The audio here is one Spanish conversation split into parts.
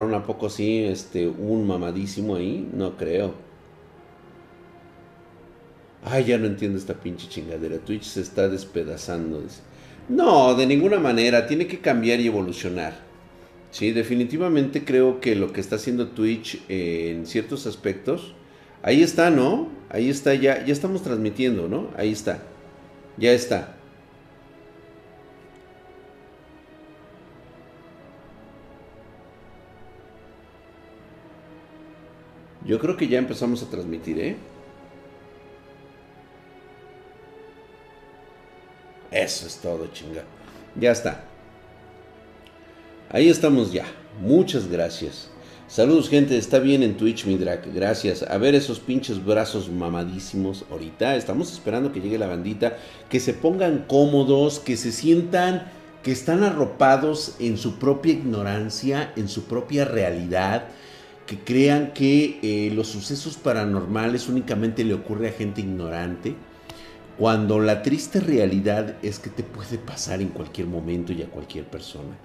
¿A poco sí, este, un mamadísimo ahí? No creo. Ay, ya no entiendo esta pinche chingadera. Twitch se está despedazando. No, de ninguna manera. Tiene que cambiar y evolucionar. Sí, definitivamente creo que lo que está haciendo Twitch en ciertos aspectos. Ahí está, ¿no? Ahí está, ya, ya estamos transmitiendo, ¿no? Ahí está. Ya está. Yo creo que ya empezamos a transmitir, ¿eh? Eso es todo, chinga. Ya está. Ahí estamos ya. Muchas gracias. Saludos, gente. Está bien en Twitch, mi drag. Gracias. A ver esos pinches brazos mamadísimos ahorita. Estamos esperando que llegue la bandita. Que se pongan cómodos, que se sientan que están arropados en su propia ignorancia, en su propia realidad que crean que eh, los sucesos paranormales únicamente le ocurre a gente ignorante, cuando la triste realidad es que te puede pasar en cualquier momento y a cualquier persona.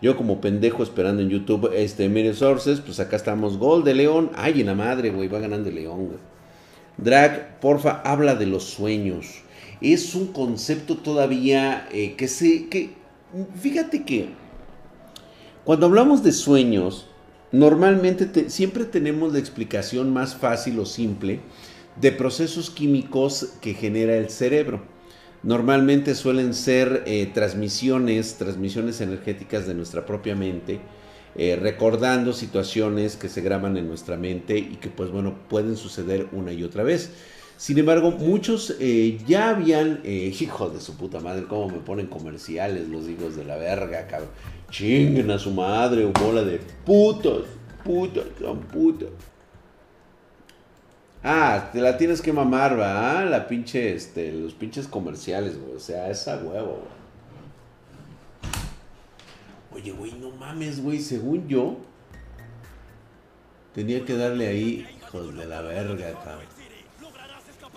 Yo como pendejo esperando en YouTube, este, mire sources, pues acá estamos, gol de León, ay en la madre, güey, va ganando León, güey. Drag, porfa, habla de los sueños. Es un concepto todavía eh, que se, que, fíjate que cuando hablamos de sueños, Normalmente siempre tenemos la explicación más fácil o simple de procesos químicos que genera el cerebro. Normalmente suelen ser eh, transmisiones, transmisiones energéticas de nuestra propia mente, eh, recordando situaciones que se graban en nuestra mente y que pues bueno pueden suceder una y otra vez. Sin embargo, muchos eh, ya habían, hijos de su puta madre, cómo me ponen comerciales los hijos de la verga, cabrón. Chinguen a su madre, bola de putos, putos, son putos. Ah, te la tienes que mamar, ¿va? La pinche, este, los pinches comerciales, güey. O sea, esa huevo, güey. Oye, güey, no mames, güey. Según yo, tenía que darle ahí, hijos de la verga, cabrón.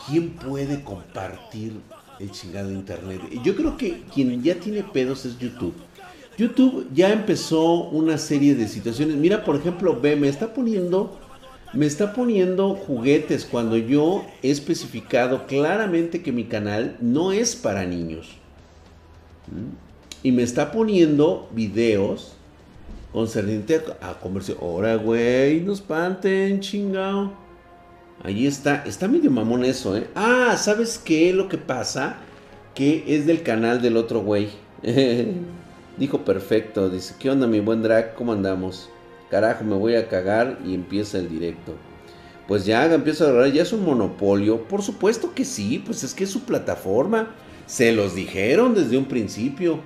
¿Quién puede compartir el chingado internet? Yo creo que quien ya tiene pedos es YouTube. YouTube ya empezó una serie de situaciones. Mira, por ejemplo, ve, me está poniendo, me está poniendo juguetes cuando yo he especificado claramente que mi canal no es para niños. Y me está poniendo videos concerniente a comercio. Ahora, güey, no espanten, chingao. Ahí está, está medio mamón eso, ¿eh? Ah, ¿sabes qué? Lo que pasa, que es del canal del otro güey. Dijo perfecto, dice, ¿qué onda mi buen drag? ¿Cómo andamos? Carajo, me voy a cagar y empieza el directo. Pues ya empieza a agarrar, ya es un monopolio. Por supuesto que sí, pues es que es su plataforma. Se los dijeron desde un principio.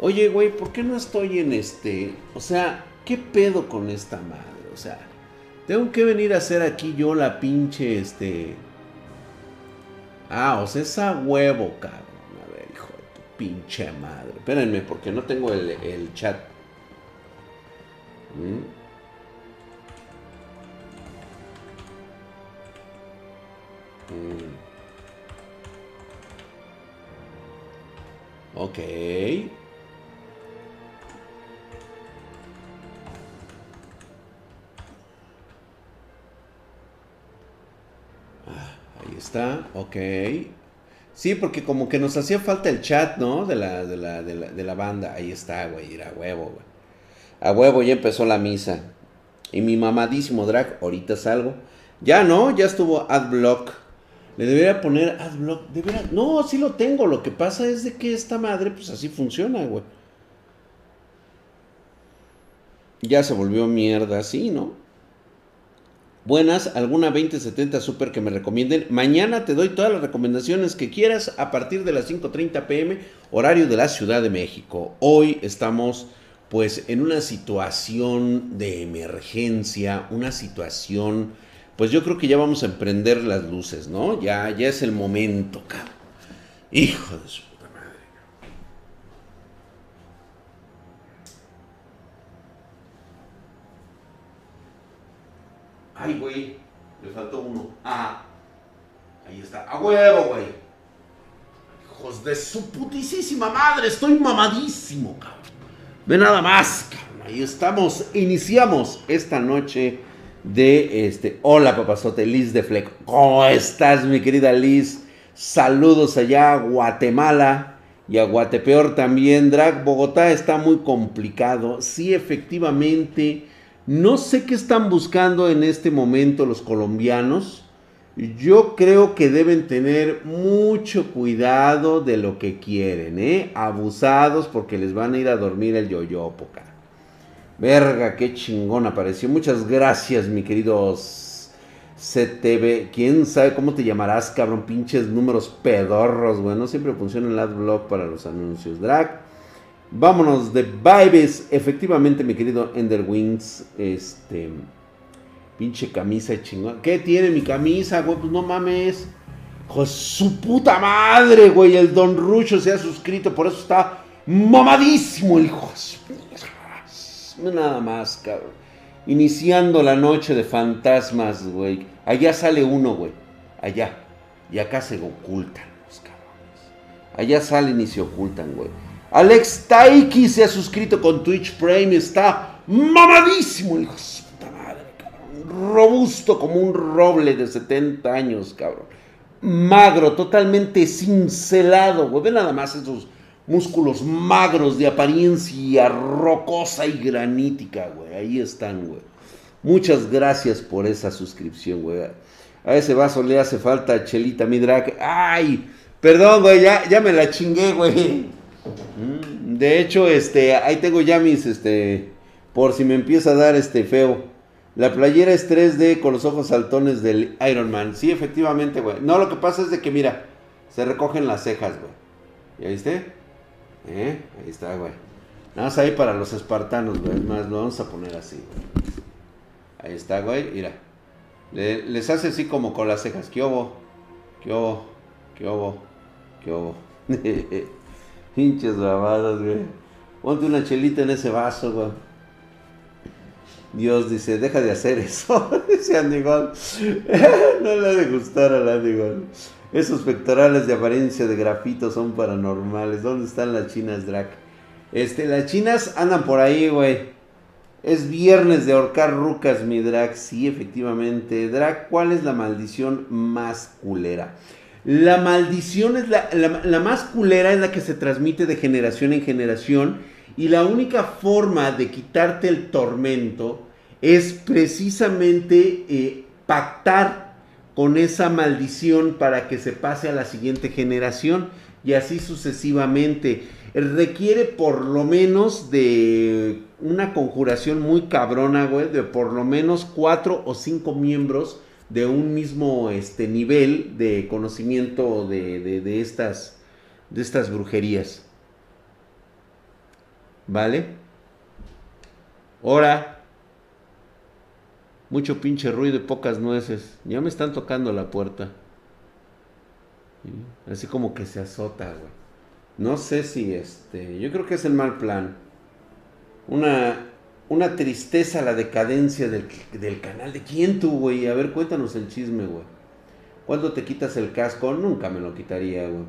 Oye, güey, ¿por qué no estoy en este? O sea, ¿qué pedo con esta madre? O sea, tengo que venir a hacer aquí yo la pinche, este... Ah, o sea, esa huevo, cabrón pinche madre. Espérenme, porque no tengo el, el chat. ¿Mm? Ok. Ah, ahí está, ok. Sí, porque como que nos hacía falta el chat, ¿no? De la, de la, de la, de la banda. Ahí está, güey, era huevo, güey. A huevo ya empezó la misa. Y mi mamadísimo drag, ahorita salgo. Ya no, ya estuvo adblock. Le debería poner adblock. De no, sí lo tengo. Lo que pasa es de que esta madre, pues así funciona, güey. Ya se volvió mierda así, ¿no? Buenas, alguna 2070 super que me recomienden. Mañana te doy todas las recomendaciones que quieras a partir de las 5.30 pm, horario de la Ciudad de México. Hoy estamos pues en una situación de emergencia, una situación, pues yo creo que ya vamos a emprender las luces, ¿no? Ya, ya es el momento, cabrón. Hijo de su Ay, güey, le faltó uno. Ah, ahí está. A huevo, güey. Hijos de su putísima madre, estoy mamadísimo, cabrón. Ve nada más, cabrón. ahí estamos. Iniciamos esta noche de este. Hola, papazote, Liz de Fleck. ¿Cómo estás, mi querida Liz? Saludos allá a Guatemala y a Guatepeor también. Drag, Bogotá está muy complicado. Sí, efectivamente. No sé qué están buscando en este momento los colombianos. Yo creo que deben tener mucho cuidado de lo que quieren, ¿eh? Abusados porque les van a ir a dormir el yoyopo, cara. Verga, qué chingón apareció. Muchas gracias, mi queridos CTV. ¿Quién sabe cómo te llamarás, cabrón? Pinches números pedorros, güey. No siempre funciona el adblock para los anuncios. Drag. Vámonos de vibes. Efectivamente, mi querido Enderwings. Este. Pinche camisa chingón. ¿Qué tiene mi camisa, güey? Pues no mames. Hijo su puta madre, güey. El Don Rucho se ha suscrito. Por eso está mamadísimo el hijo. Nada más, cabrón. Iniciando la noche de fantasmas, güey. Allá sale uno, güey. Allá. Y acá se ocultan los cabrones. Allá salen y se ocultan, güey. Alex Taiki se ha suscrito con Twitch Prime. Está mamadísimo, hijo de madre, cabrón. Robusto como un roble de 70 años, cabrón. Magro, totalmente cincelado, güey. Ve nada más esos músculos magros de apariencia rocosa y granítica, güey. Ahí están, güey. Muchas gracias por esa suscripción, güey. A ese vaso le hace falta chelita, mi drag. ¡Ay! Perdón, güey, ya, ya me la chingué, güey. De hecho, este, ahí tengo ya mis, este, por si me empieza a dar este feo. La playera es 3D con los ojos saltones del Iron Man. Sí, efectivamente, güey. No, lo que pasa es de que, mira, se recogen las cejas, güey. ¿Ya viste? ¿Eh? Ahí está, güey. Nada más ahí para los espartanos, güey. Es más, lo vamos a poner así. Ahí está, güey. Mira. les hace así como con las cejas. ¿Qué obo? ¿Qué obo? ¿Qué obo? ¿Qué obo? Pinches babadas, güey. Ponte una chelita en ese vaso, güey. Dios dice, deja de hacer eso. Dice Andigón. no le ha de gustar a Andigón. Esos pectorales de apariencia de grafito son paranormales. ¿Dónde están las chinas, Drac? Este, las chinas andan por ahí, güey. Es viernes de ahorcar rucas, mi Drac. Sí, efectivamente. Drac, ¿cuál es la maldición más culera? La maldición es la, más culera, es la que se transmite de generación en generación. Y la única forma de quitarte el tormento es precisamente eh, pactar con esa maldición para que se pase a la siguiente generación y así sucesivamente. Requiere por lo menos de una conjuración muy cabrona, güey, de por lo menos cuatro o cinco miembros de un mismo este, nivel de conocimiento de, de, estas, de estas brujerías. ¿Vale? Ahora, mucho pinche ruido y pocas nueces. Ya me están tocando la puerta. Así como que se azota, güey. No sé si este. Yo creo que es el mal plan. Una, una tristeza la decadencia del, del canal. ¿De quién tú, güey? A ver, cuéntanos el chisme, güey. ¿Cuándo te quitas el casco? Nunca me lo quitaría, güey.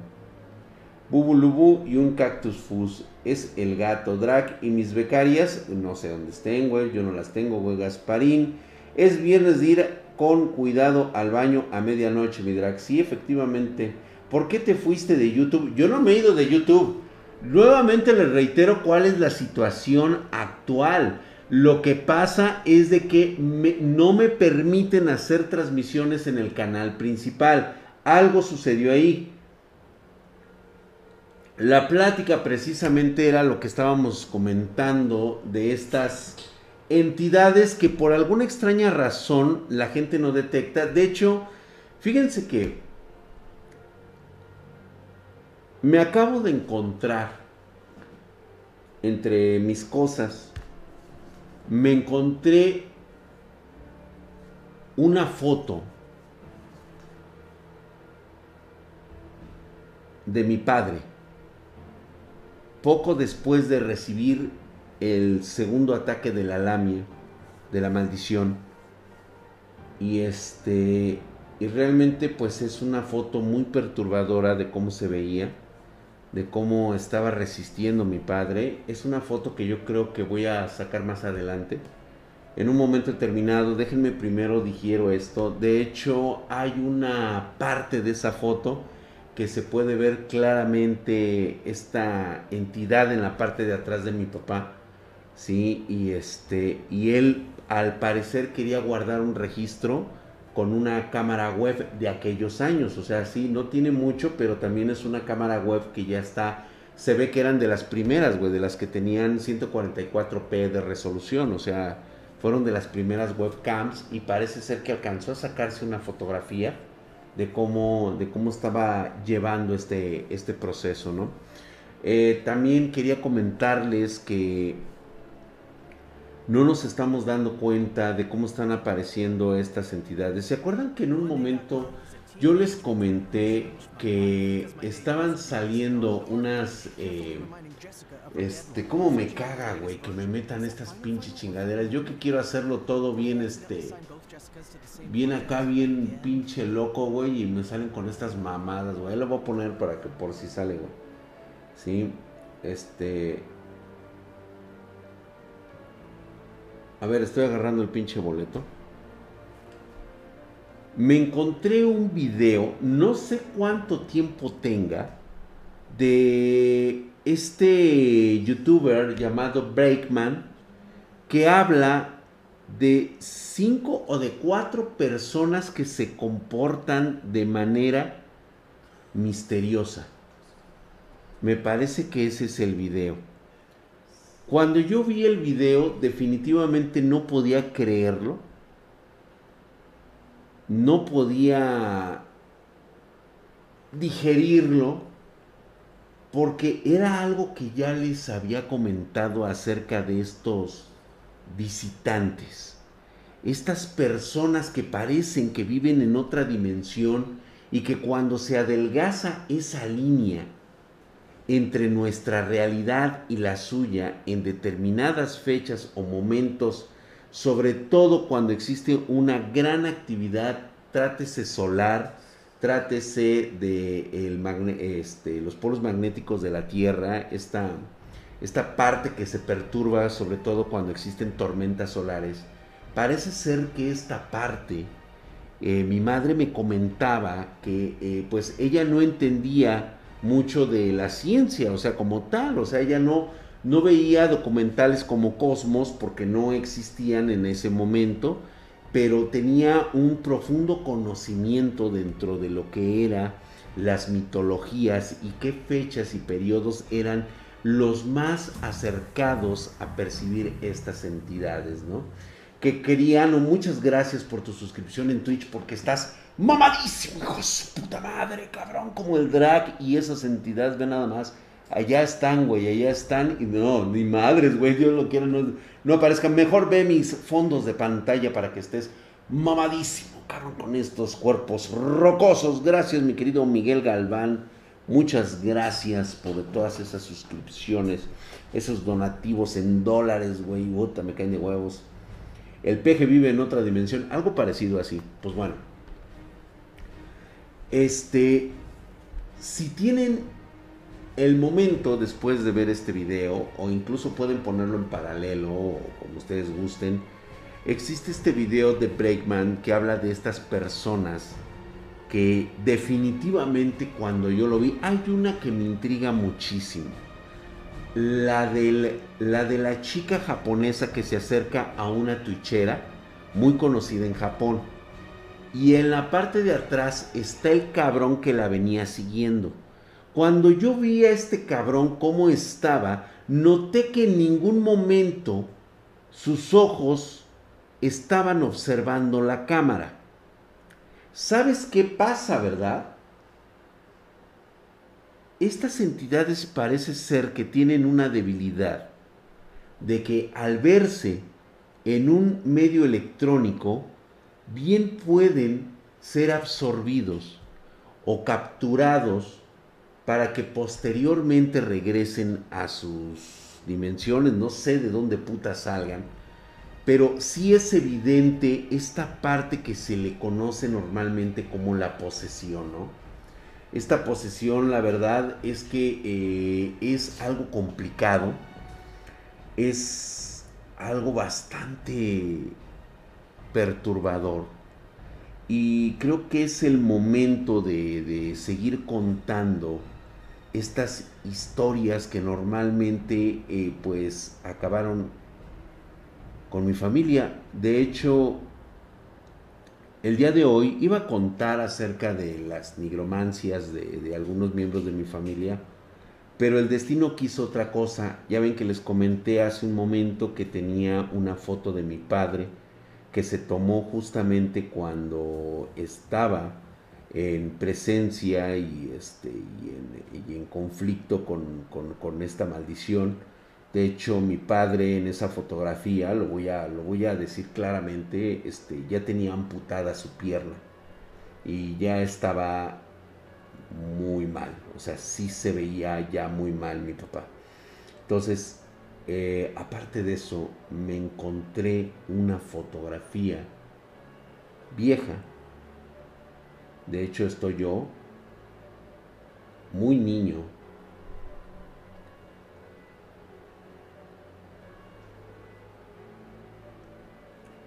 Bubulubu y un cactus fus. Es el gato drag y mis becarias. No sé dónde estén, güey. Yo no las tengo, güey. Gasparín es viernes de ir con cuidado al baño a medianoche, mi drag. Sí, efectivamente. ¿Por qué te fuiste de YouTube? Yo no me he ido de YouTube. Nuevamente les reitero cuál es la situación actual. Lo que pasa es de que no me permiten hacer transmisiones en el canal principal. Algo sucedió ahí. La plática precisamente era lo que estábamos comentando de estas entidades que por alguna extraña razón la gente no detecta. De hecho, fíjense que me acabo de encontrar entre mis cosas, me encontré una foto de mi padre poco después de recibir el segundo ataque de la lamia, de la maldición. Y este, y realmente pues es una foto muy perturbadora de cómo se veía. De cómo estaba resistiendo mi padre. Es una foto que yo creo que voy a sacar más adelante. En un momento determinado, déjenme primero digiero esto. De hecho, hay una parte de esa foto que se puede ver claramente esta entidad en la parte de atrás de mi papá. Sí, y este y él al parecer quería guardar un registro con una cámara web de aquellos años. O sea, sí, no tiene mucho, pero también es una cámara web que ya está. Se ve que eran de las primeras, güey, de las que tenían 144p de resolución. O sea, fueron de las primeras webcams y parece ser que alcanzó a sacarse una fotografía de cómo, de cómo estaba llevando este, este proceso, ¿no? Eh, también quería comentarles que no nos estamos dando cuenta de cómo están apareciendo estas entidades. ¿Se acuerdan que en un momento yo les comenté que estaban saliendo unas... Eh, este, cómo me caga, güey, que me metan estas pinches chingaderas. Yo que quiero hacerlo todo bien, este... Bien acá, bien pinche loco, güey, y me salen con estas mamadas, güey. Lo voy a poner para que por si sale, güey. Sí, este... A ver, estoy agarrando el pinche boleto. Me encontré un video, no sé cuánto tiempo tenga, de este youtuber llamado Breakman, que habla de cinco o de cuatro personas que se comportan de manera misteriosa. Me parece que ese es el video. Cuando yo vi el video, definitivamente no podía creerlo. No podía digerirlo porque era algo que ya les había comentado acerca de estos visitantes. Estas personas que parecen que viven en otra dimensión y que cuando se adelgaza esa línea entre nuestra realidad y la suya en determinadas fechas o momentos, sobre todo cuando existe una gran actividad, trátese solar, trátese de este, los polos magnéticos de la Tierra, esta, esta parte que se perturba sobre todo cuando existen tormentas solares, parece ser que esta parte, eh, mi madre me comentaba que eh, pues ella no entendía mucho de la ciencia, o sea, como tal, o sea, ella no, no veía documentales como Cosmos porque no existían en ese momento, pero tenía un profundo conocimiento dentro de lo que era las mitologías y qué fechas y periodos eran los más acercados a percibir estas entidades, ¿no? Que querían, muchas gracias por tu suscripción en Twitch porque estás mamadísimo, hijo de su puta madre, cabrón, como el drag y esas entidades, ven nada más. Allá están, güey, allá están. Y no, ni madres, güey, Dios lo quiera, no, no aparezcan. Mejor ve mis fondos de pantalla para que estés mamadísimo, cabrón, con estos cuerpos rocosos. Gracias, mi querido Miguel Galván. Muchas gracias por todas esas suscripciones, esos donativos en dólares, güey. Puta, me caen de huevos. El peje vive en otra dimensión, algo parecido así. Pues bueno, este, si tienen el momento después de ver este video, o incluso pueden ponerlo en paralelo, o como ustedes gusten, existe este video de Breakman que habla de estas personas que definitivamente cuando yo lo vi, hay una que me intriga muchísimo. La, la de la chica japonesa que se acerca a una tuichera muy conocida en Japón y en la parte de atrás está el cabrón que la venía siguiendo. Cuando yo vi a este cabrón cómo estaba, noté que en ningún momento sus ojos estaban observando la cámara. ¿Sabes qué pasa, verdad? Estas entidades parece ser que tienen una debilidad de que al verse en un medio electrónico bien pueden ser absorbidos o capturados para que posteriormente regresen a sus dimensiones, no sé de dónde putas salgan, pero sí es evidente esta parte que se le conoce normalmente como la posesión, ¿no? Esta posesión, la verdad es que eh, es algo complicado, es algo bastante perturbador y creo que es el momento de, seguir contando estas historias que normalmente eh, pues acabaron con mi familia. De hecho, el día de hoy iba a contar acerca de las nigromancias de, de, algunos miembros de mi familia, pero el destino quiso otra cosa. Ya ven que les comenté hace un momento que tenía una foto de mi padre que se tomó justamente cuando estaba en presencia y, este, y, en, conflicto con, esta maldición. De hecho, mi padre en esa fotografía, lo voy a, lo voy a decir claramente, este, ya tenía amputada su pierna y ya estaba muy mal. O sea, sí se veía ya muy mal mi papá. Entonces, eh, aparte de eso, me encontré una fotografía vieja. De hecho, estoy yo, muy niño.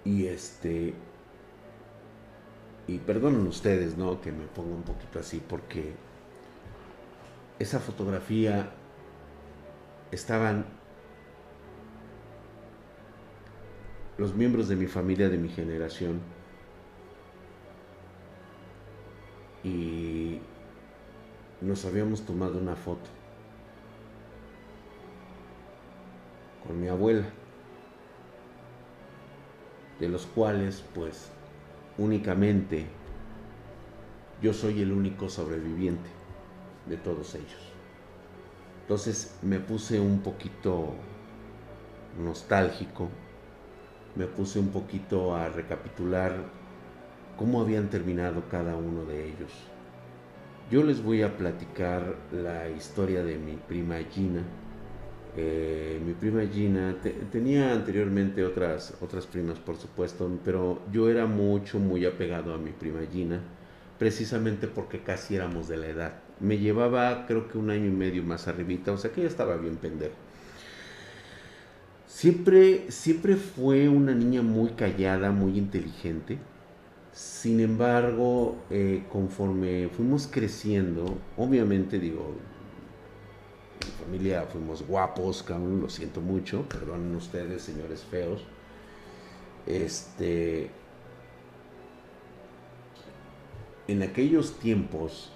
Y este. Y perdonen ustedes, ¿no? Que me ponga un poquito así, porque esa fotografía estaban los miembros de mi familia, de mi generación, y nos habíamos tomado una foto con mi abuela, de los cuales pues únicamente yo soy el único sobreviviente de todos ellos. Entonces me puse un poquito nostálgico me puse un poquito a recapitular cómo habían terminado cada uno de ellos. Yo les voy a platicar la historia de mi prima Gina. Eh, mi prima Gina tenía anteriormente otras, otras primas, por supuesto, pero yo era mucho, muy apegado a mi prima Gina, precisamente porque casi éramos de la edad. Me llevaba creo que un año y medio más arribita, o sea que ella estaba bien pendejo. Siempre, siempre fue una niña muy callada, muy inteligente. Sin embargo, eh, conforme fuimos creciendo, obviamente digo, mi familia fuimos guapos, cabrón, lo siento mucho, perdonen ustedes, señores feos. Este, en aquellos tiempos,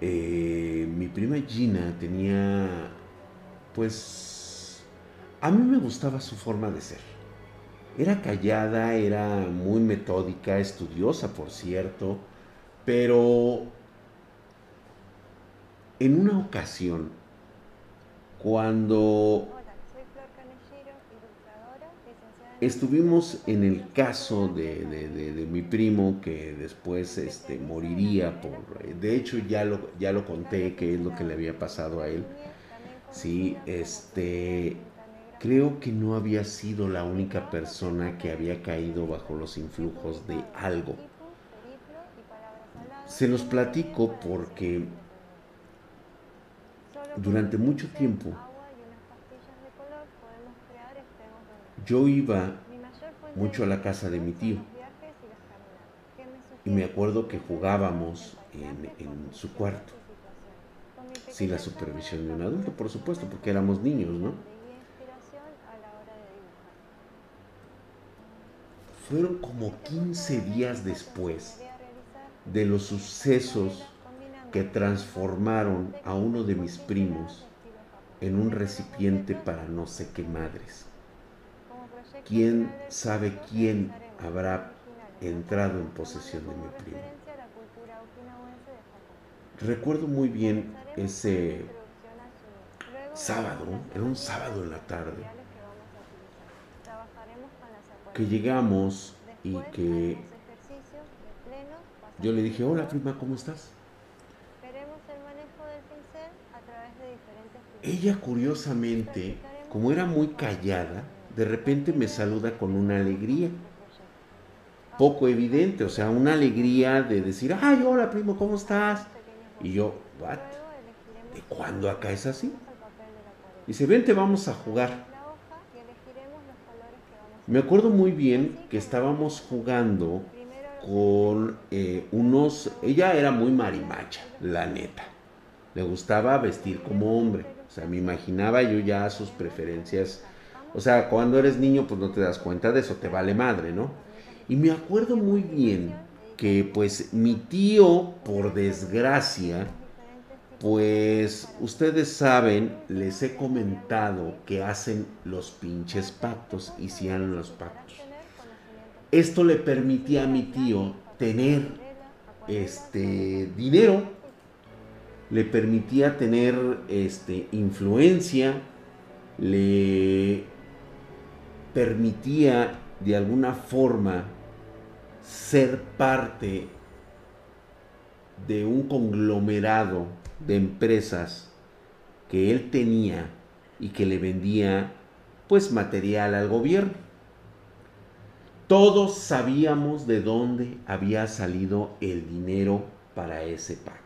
eh, mi prima Gina tenía, pues, a mí me gustaba su forma de ser. Era callada, era muy metódica, estudiosa, por cierto, pero en una ocasión, cuando estuvimos en el caso de, mi primo que después este, moriría por... De hecho ya lo, ya lo conté, que es lo que le había pasado a él. Sí, este Creo que no había sido la única persona que había caído bajo los influjos de algo. Se los platico porque durante mucho tiempo yo iba mucho a la casa de mi tío y me acuerdo que jugábamos en, su cuarto sin la supervisión de un adulto, por supuesto, porque éramos niños, ¿no? Fueron como 15 días después de los sucesos que transformaron a uno de mis primos en un recipiente para no sé qué madres. ¿Quién sabe quién habrá entrado en posesión de mi primo? Recuerdo muy bien ese sábado, era un sábado en la tarde, que llegamos y que yo le dije, hola prima, ¿cómo estás? Ella curiosamente, como era muy callada, de repente me saluda con una alegría. poco evidente, o sea, una alegría de decir, ay, hola primo, ¿cómo estás? Y yo, ¿what? ¿De cuándo acá es así? Dice, vente, vamos a jugar. Me acuerdo muy bien que estábamos jugando con eh, unos... Ella era muy marimacha, la neta. Le gustaba vestir como hombre. O sea, me imaginaba yo ya sus preferencias. O sea, cuando eres niño, pues no te das cuenta de eso, te vale madre, ¿no? Y me acuerdo muy bien que pues mi tío, por desgracia, pues ustedes saben, les he comentado que hacen los pinches pactos, y hicieron los pactos. Esto le permitía a mi tío tener este dinero, le permitía tener este influencia, le permitía de alguna forma ser parte de un conglomerado de empresas que él tenía y que le vendía pues material al gobierno. Todos sabíamos de dónde había salido el dinero para ese pacto.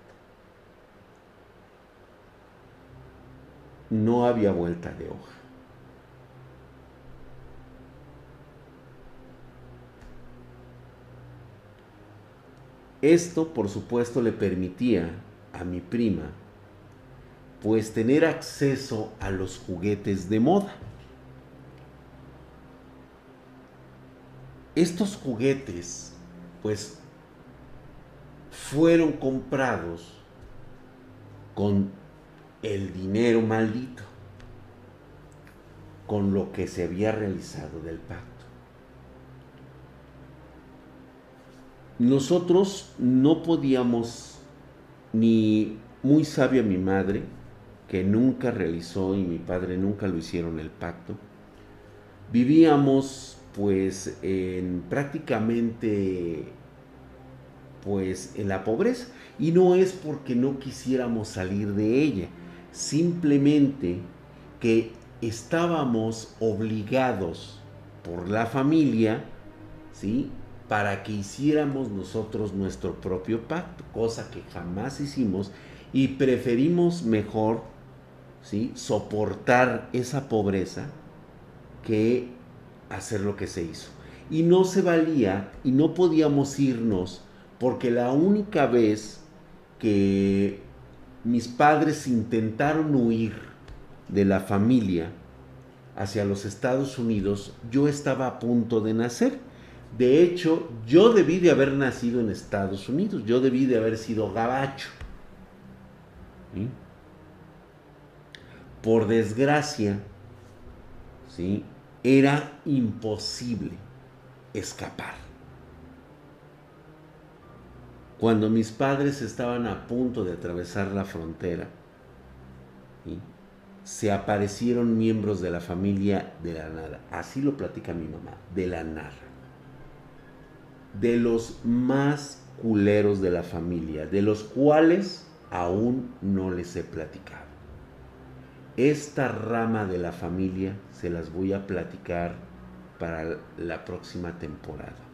No había vuelta de hoja. Esto, por supuesto, le permitía a mi prima, pues tener acceso a los juguetes de moda. Estos juguetes, pues, fueron comprados con el dinero maldito, con lo que se había realizado del pacto. Nosotros no podíamos ni muy sabia mi madre, que nunca realizó y mi padre nunca lo hicieron el pacto. Vivíamos pues en prácticamente pues en la pobreza y no es porque no quisiéramos salir de ella, simplemente que estábamos obligados por la familia, ¿sí? Para que hiciéramos nosotros nuestro propio pacto, cosa que jamás hicimos y preferimos mejor ¿sí? soportar esa pobreza que hacer lo que se hizo. Y no se valía y no podíamos irnos porque la única vez que mis padres intentaron huir de la familia hacia los Estados Unidos, yo estaba a punto de nacer de hecho, yo debí de haber nacido en Estados Unidos, yo debí de haber sido gabacho. Por desgracia, ¿sí? era imposible escapar. Cuando mis padres estaban a punto de atravesar la frontera, se aparecieron miembros de la familia de la nada. Así lo platica mi mamá, de la nada de los más culeros de la familia, de los cuales aún no les he platicado. Esta rama de la familia se las voy a platicar para la próxima temporada.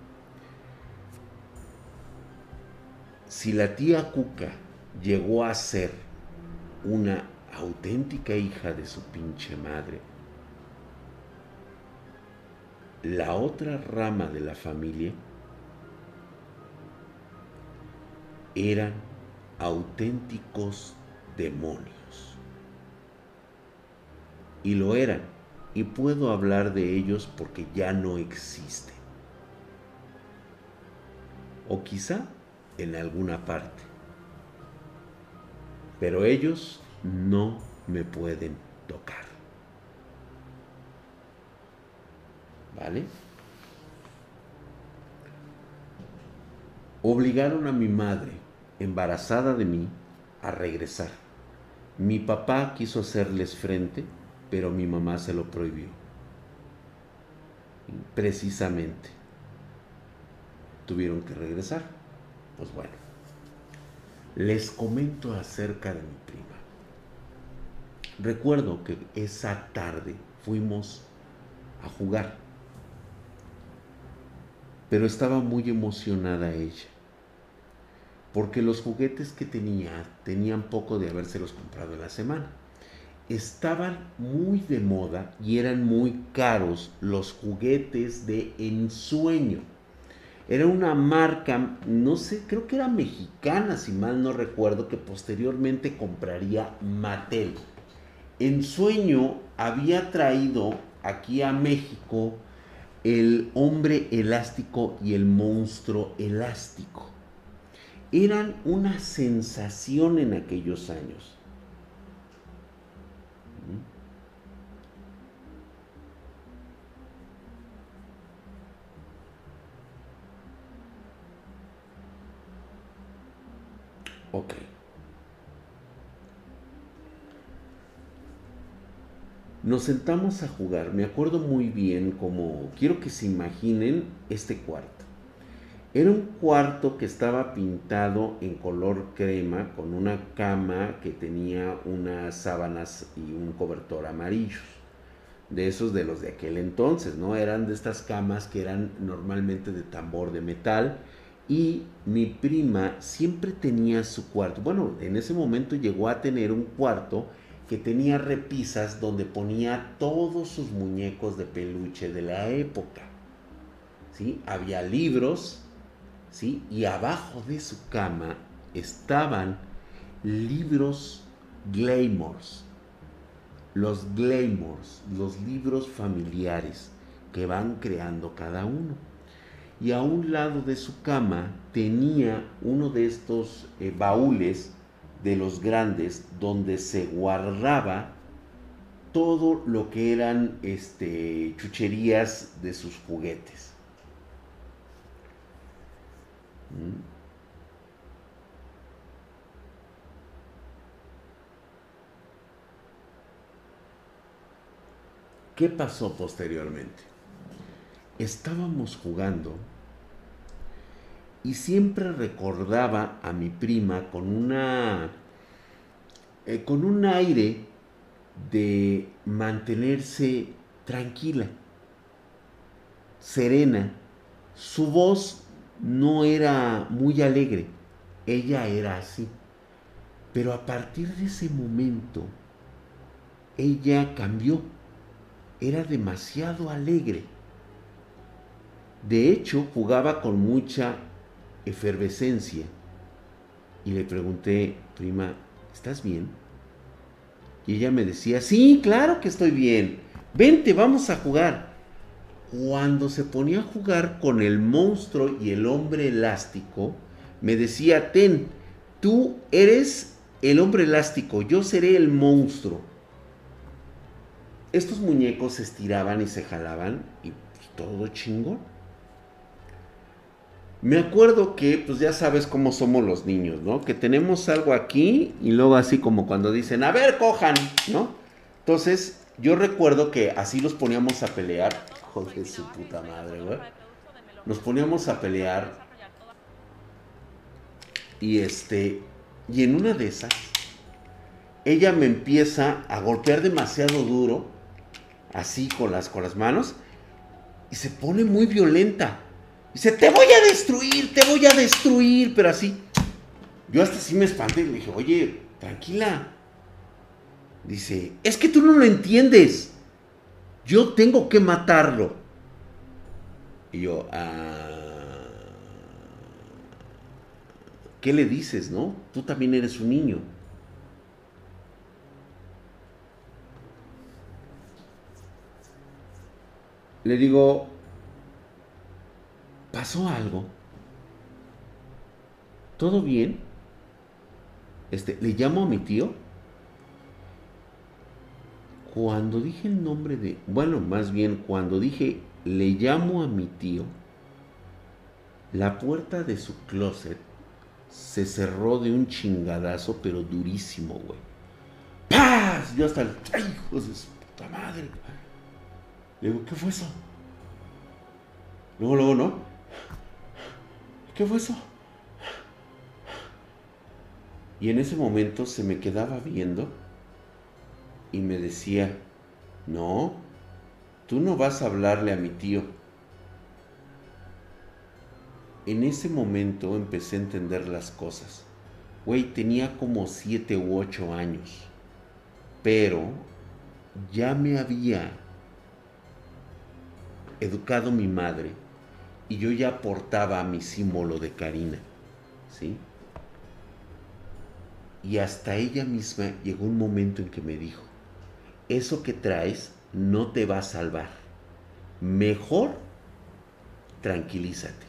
Si la tía Cuca llegó a ser una auténtica hija de su pinche madre, la otra rama de la familia eran auténticos demonios. Y lo eran. Y puedo hablar de ellos porque ya no existen. O quizá en alguna parte. Pero ellos no me pueden tocar. ¿Vale? Obligaron a mi madre embarazada de mí, a regresar. Mi papá quiso hacerles frente, pero mi mamá se lo prohibió. Precisamente. Tuvieron que regresar. Pues bueno. Les comento acerca de mi prima. Recuerdo que esa tarde fuimos a jugar. pero estaba muy emocionada ella. Porque los juguetes que tenía tenían poco de habérselos comprado en la semana. Estaban muy de moda y eran muy caros los juguetes de ensueño. Era una marca, no sé, creo que era mexicana, si mal no recuerdo, que posteriormente compraría Mattel. Ensueño había traído aquí a México el hombre elástico y el monstruo elástico. Eran una sensación en aquellos años. Ok. Nos sentamos a jugar. Me acuerdo muy bien como quiero que se imaginen este cuarto. Era un cuarto que estaba pintado en color crema con una cama que tenía unas sábanas y un cobertor amarillos. De esos de los de aquel entonces, ¿no? Eran de estas camas que eran normalmente de tambor de metal y mi prima siempre tenía su cuarto. Bueno, en ese momento llegó a tener un cuarto que tenía repisas donde ponía todos sus muñecos de peluche de la época. ¿sí? Había libros, y abajo de su cama estaban libros Glamours. Los Glamours, los libros familiares que van creando cada uno. Y a un lado de su cama tenía uno de estos eh, baúles de los grandes donde se guardaba todo lo que eran este, chucherías de sus juguetes. ¿Mm? ¿Qué pasó posteriormente? Estábamos jugando y siempre recordaba a mi prima con una eh, con un aire de mantenerse tranquila, serena. Su voz no era muy alegre, ella era así. Pero a partir de ese momento, ella cambió, era demasiado alegre. De hecho, jugaba con mucha efervescencia y le pregunté, prima, ¿estás bien? Y ella me decía, sí, claro que estoy bien, vente, vamos a jugar. Cuando se ponía a jugar con el monstruo y el hombre elástico, me decía, ten, tú eres el hombre elástico, yo seré el monstruo. Estos muñecos se estiraban y se jalaban y todo chingón. Me acuerdo que, pues ya sabes cómo somos los niños, ¿no? Que tenemos algo aquí y luego así como cuando dicen, a ver, cojan, ¿no? Entonces, yo recuerdo que así los poníamos a pelear. Joder, su puta madre, güey. Nos poníamos a pelear. Y este, y en una de esas, ella me empieza a golpear demasiado duro, así con las, con las manos, y se pone muy violenta. Dice, te voy a destruir, te voy a destruir, pero así. Yo hasta así me espanté y le dije, oye, tranquila. Dice, es que tú no lo entiendes. Yo tengo que matarlo. Y yo, ah, ¿qué le dices, no? Tú también eres un niño. Le digo, pasó algo. ¿Todo bien? Este, le llamo a mi tío. Cuando dije el nombre de, bueno, más bien cuando dije le llamo a mi tío, la puerta de su closet se cerró de un chingadazo, pero durísimo, güey. ¡Paz! Yo hasta el. ¡Ay, hijos de su puta madre! Le digo, ¿qué fue eso? Luego, luego, ¿no? ¿Qué fue eso? Y en ese momento se me quedaba viendo y me decía, no, tú no vas a hablarle a mi tío. en ese momento empecé a entender las cosas. Güey, tenía como siete u ocho años, pero ya me había educado mi madre y yo ya portaba mi símbolo de Karina, ¿sí? Y hasta ella misma llegó un momento en que me dijo, eso que traes no te va a salvar. Mejor tranquilízate.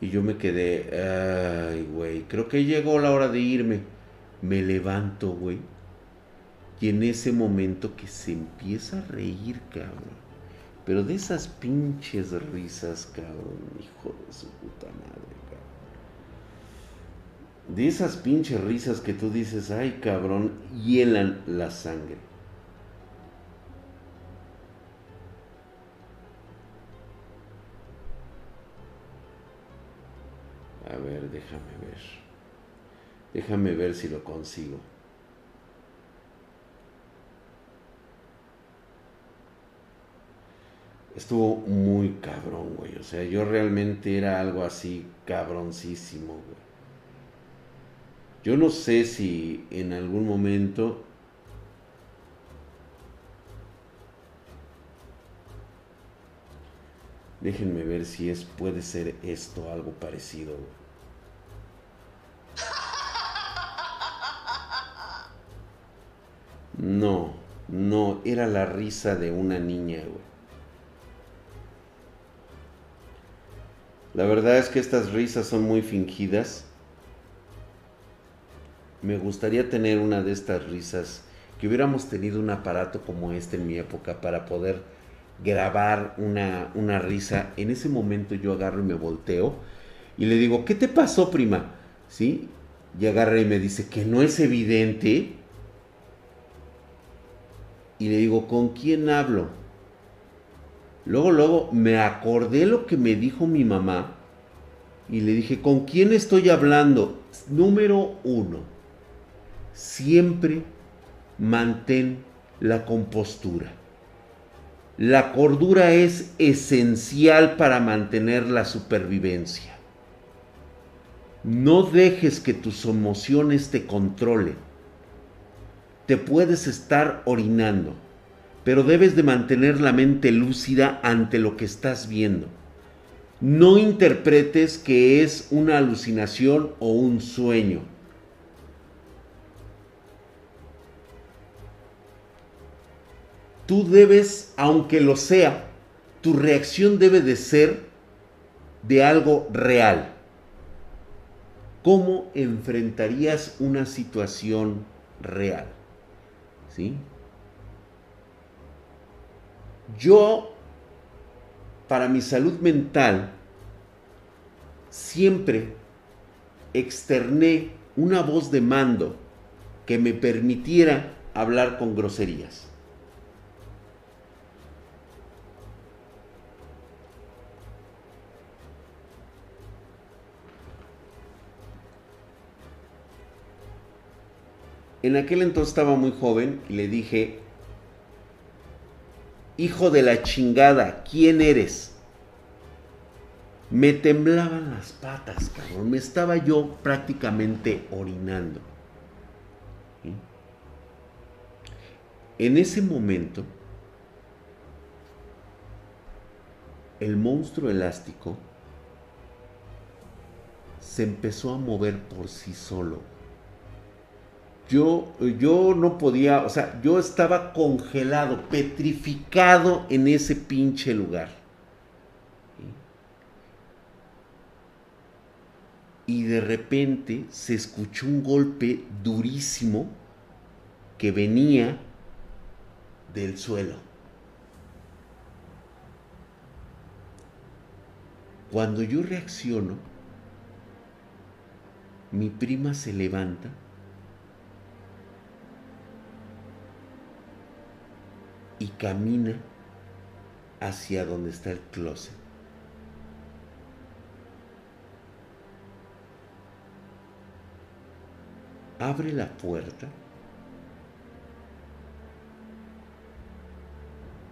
Y yo me quedé, ay, güey, creo que llegó la hora de irme. Me levanto, güey. Y en ese momento que se empieza a reír, cabrón. Pero de esas pinches risas, cabrón, hijo de su puta madre. De esas pinches risas que tú dices, ay, cabrón, hielan la sangre. A ver, déjame ver. Déjame ver si lo consigo. Estuvo muy cabrón, güey. O sea, yo realmente era algo así cabroncísimo, güey. Yo no sé si en algún momento Déjenme ver si es puede ser esto algo parecido. No, no, era la risa de una niña, güey. La verdad es que estas risas son muy fingidas. Me gustaría tener una de estas risas, que hubiéramos tenido un aparato como este en mi época para poder grabar una, una risa, en ese momento yo agarro y me volteo y le digo, ¿qué te pasó, prima? ¿Sí? Y agarra y me dice, que no es evidente. Y le digo, ¿con quién hablo? Luego, luego me acordé lo que me dijo mi mamá y le dije, ¿con quién estoy hablando? Número uno, siempre mantén la compostura. La cordura es esencial para mantener la supervivencia. No dejes que tus emociones te controlen. Te puedes estar orinando, pero debes de mantener la mente lúcida ante lo que estás viendo. No interpretes que es una alucinación o un sueño tú debes, aunque lo sea, tu reacción debe de ser de algo real. ¿Cómo enfrentarías una situación real? ¿Sí? Yo, para mi salud mental, siempre externé una voz de mando que me permitiera hablar con groserías. En aquel entonces estaba muy joven y le dije, hijo de la chingada, ¿quién eres? Me temblaban las patas, cabrón. Me estaba yo prácticamente orinando. En ese momento, el monstruo elástico se empezó a mover por sí solo yo, yo no podía, o sea, yo estaba congelado, petrificado en ese pinche lugar. Y de repente se escuchó un golpe durísimo que venía del suelo. Cuando yo reacciono, mi prima se levanta y camina hacia donde está el closet. Abre la puerta.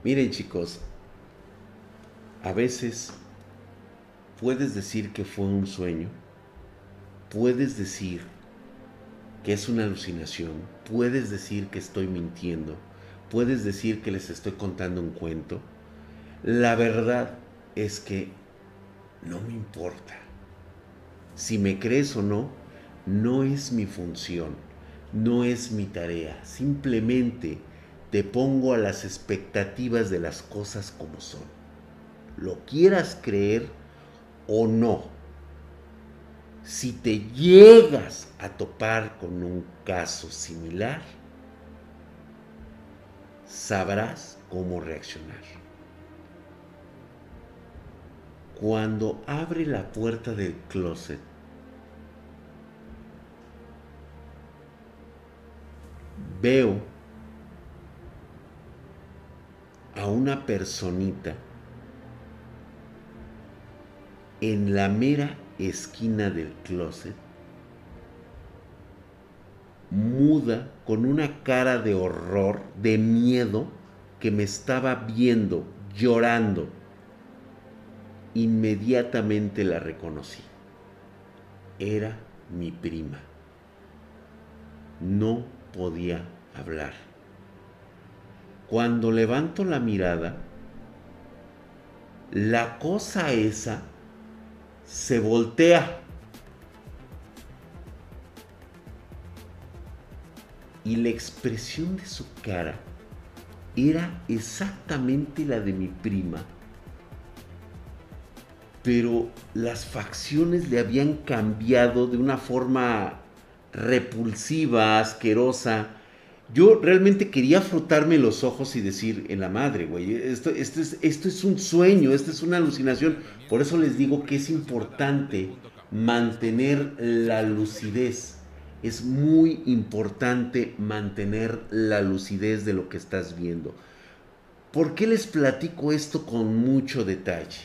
Miren chicos, a veces puedes decir que fue un sueño, puedes decir que es una alucinación, puedes decir que estoy mintiendo, puedes decir que les estoy contando un cuento. La verdad es que no me importa. Si me crees o no, no es mi función, no es mi tarea. Simplemente te pongo a las expectativas de las cosas como son. Lo quieras creer o no. Si te llegas a topar con un caso similar, sabrás cómo reaccionar. Cuando abre la puerta del closet, veo a una personita en la mera esquina del closet, muda, con una cara de horror, de miedo, que me estaba viendo, llorando. Inmediatamente la reconocí. Era mi prima. No podía hablar. Cuando levanto la mirada, la cosa esa se voltea. Y la expresión de su cara era exactamente la de mi prima. Pero las facciones le habían cambiado de una forma repulsiva, asquerosa. Yo realmente quería frotarme los ojos y decir, en la madre, güey, esto, esto, es, esto es un sueño, esto es una alucinación. Por eso les digo que es importante mantener la lucidez. Es muy importante mantener la lucidez de lo que estás viendo. ¿Por qué les platico esto con mucho detalle?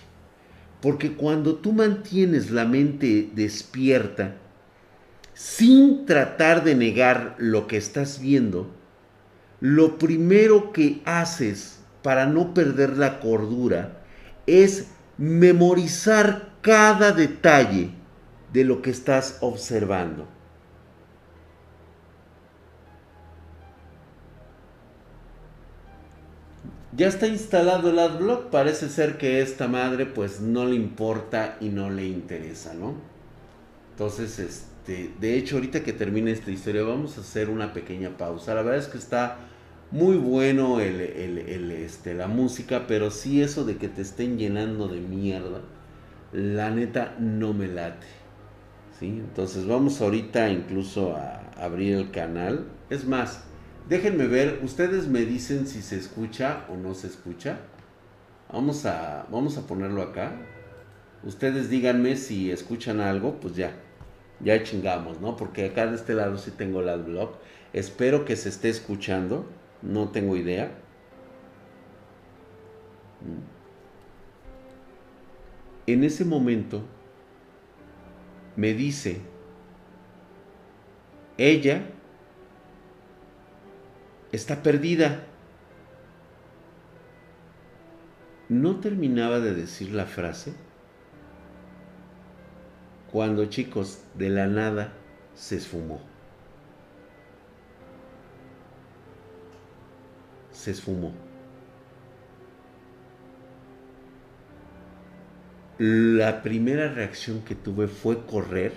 Porque cuando tú mantienes la mente despierta, sin tratar de negar lo que estás viendo, lo primero que haces para no perder la cordura es memorizar cada detalle de lo que estás observando. Ya está instalado el AdBlock, parece ser que esta madre pues no le importa y no le interesa, ¿no? Entonces, este, de hecho, ahorita que termine esta historia vamos a hacer una pequeña pausa. La verdad es que está muy bueno el, este, la música, pero sí eso de que te estén llenando de mierda, la neta no me late. ¿sí? Entonces vamos ahorita incluso a abrir el canal. Es más, déjenme ver, ustedes me dicen si se escucha o no se escucha. Vamos a, vamos a ponerlo acá. Ustedes díganme si escuchan algo, pues ya, ya chingamos, ¿no? Porque acá de este lado sí tengo el adblock. Espero que se esté escuchando no tengo idea. En ese momento me dice, ella está perdida. No terminaba de decir la frase cuando chicos de la nada se esfumó. se esfumó. La primera reacción que tuve fue correr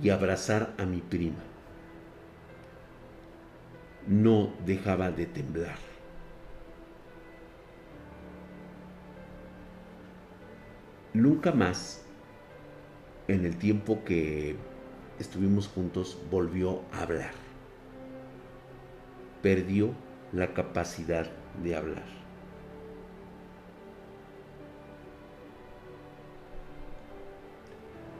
y abrazar a mi prima. No dejaba de temblar. Nunca más, en el tiempo que estuvimos juntos, volvió a hablar. Perdió la capacidad de hablar.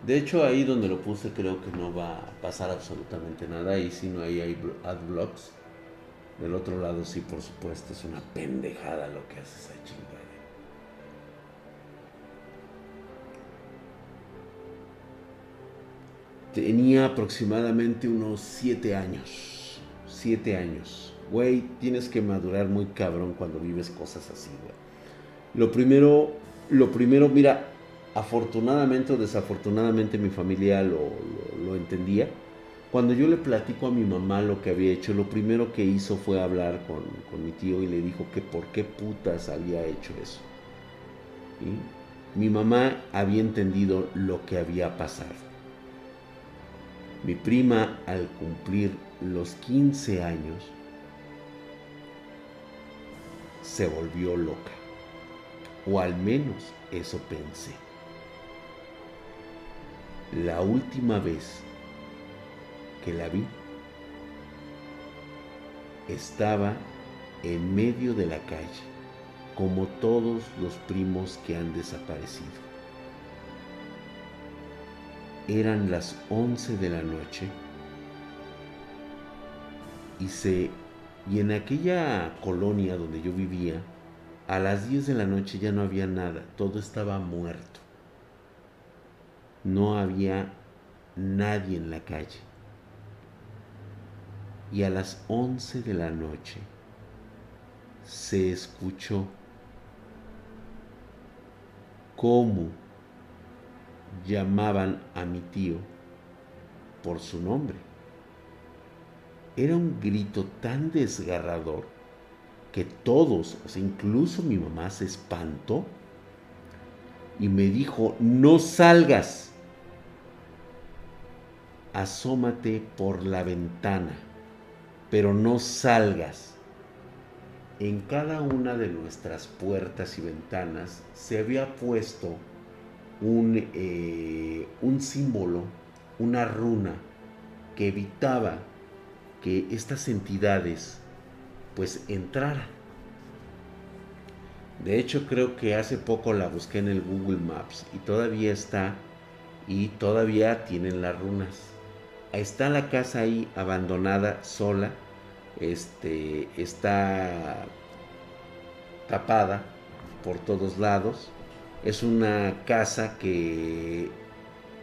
De hecho, ahí donde lo puse creo que no va a pasar absolutamente nada. Ahí si no ahí hay adblocks. Del otro lado sí, por supuesto, es una pendejada lo que hace esa chingada. Tenía aproximadamente unos 7 años. 7 años güey, tienes que madurar muy cabrón cuando vives cosas así, güey. Lo primero, lo primero, mira, afortunadamente o desafortunadamente mi familia lo, lo, entendía. Cuando yo le platico a mi mamá lo que había hecho, lo primero que hizo fue hablar con, mi tío y le dijo que por qué putas había hecho eso. Mi mamá había entendido lo que había pasado. Mi prima, al cumplir los 15 años, se volvió loca. O al menos eso pensé. La última vez que la vi, estaba en medio de la calle, como todos los primos que han desaparecido. Eran las 11 de la noche y se y en aquella colonia donde yo vivía, a las 10 de la noche ya no había nada, todo estaba muerto. No había nadie en la calle. Y a las 11 de la noche se escuchó cómo llamaban a mi tío por su nombre. Era un grito tan desgarrador que todos, incluso mi mamá se espantó y me dijo, no salgas, asómate por la ventana, pero no salgas. En cada una de nuestras puertas y ventanas se había puesto un, eh, un símbolo, una runa que evitaba que estas entidades pues entraran. De hecho creo que hace poco la busqué en el Google Maps y todavía está y todavía tienen las runas. Está la casa ahí abandonada, sola, este, está tapada por todos lados. Es una casa que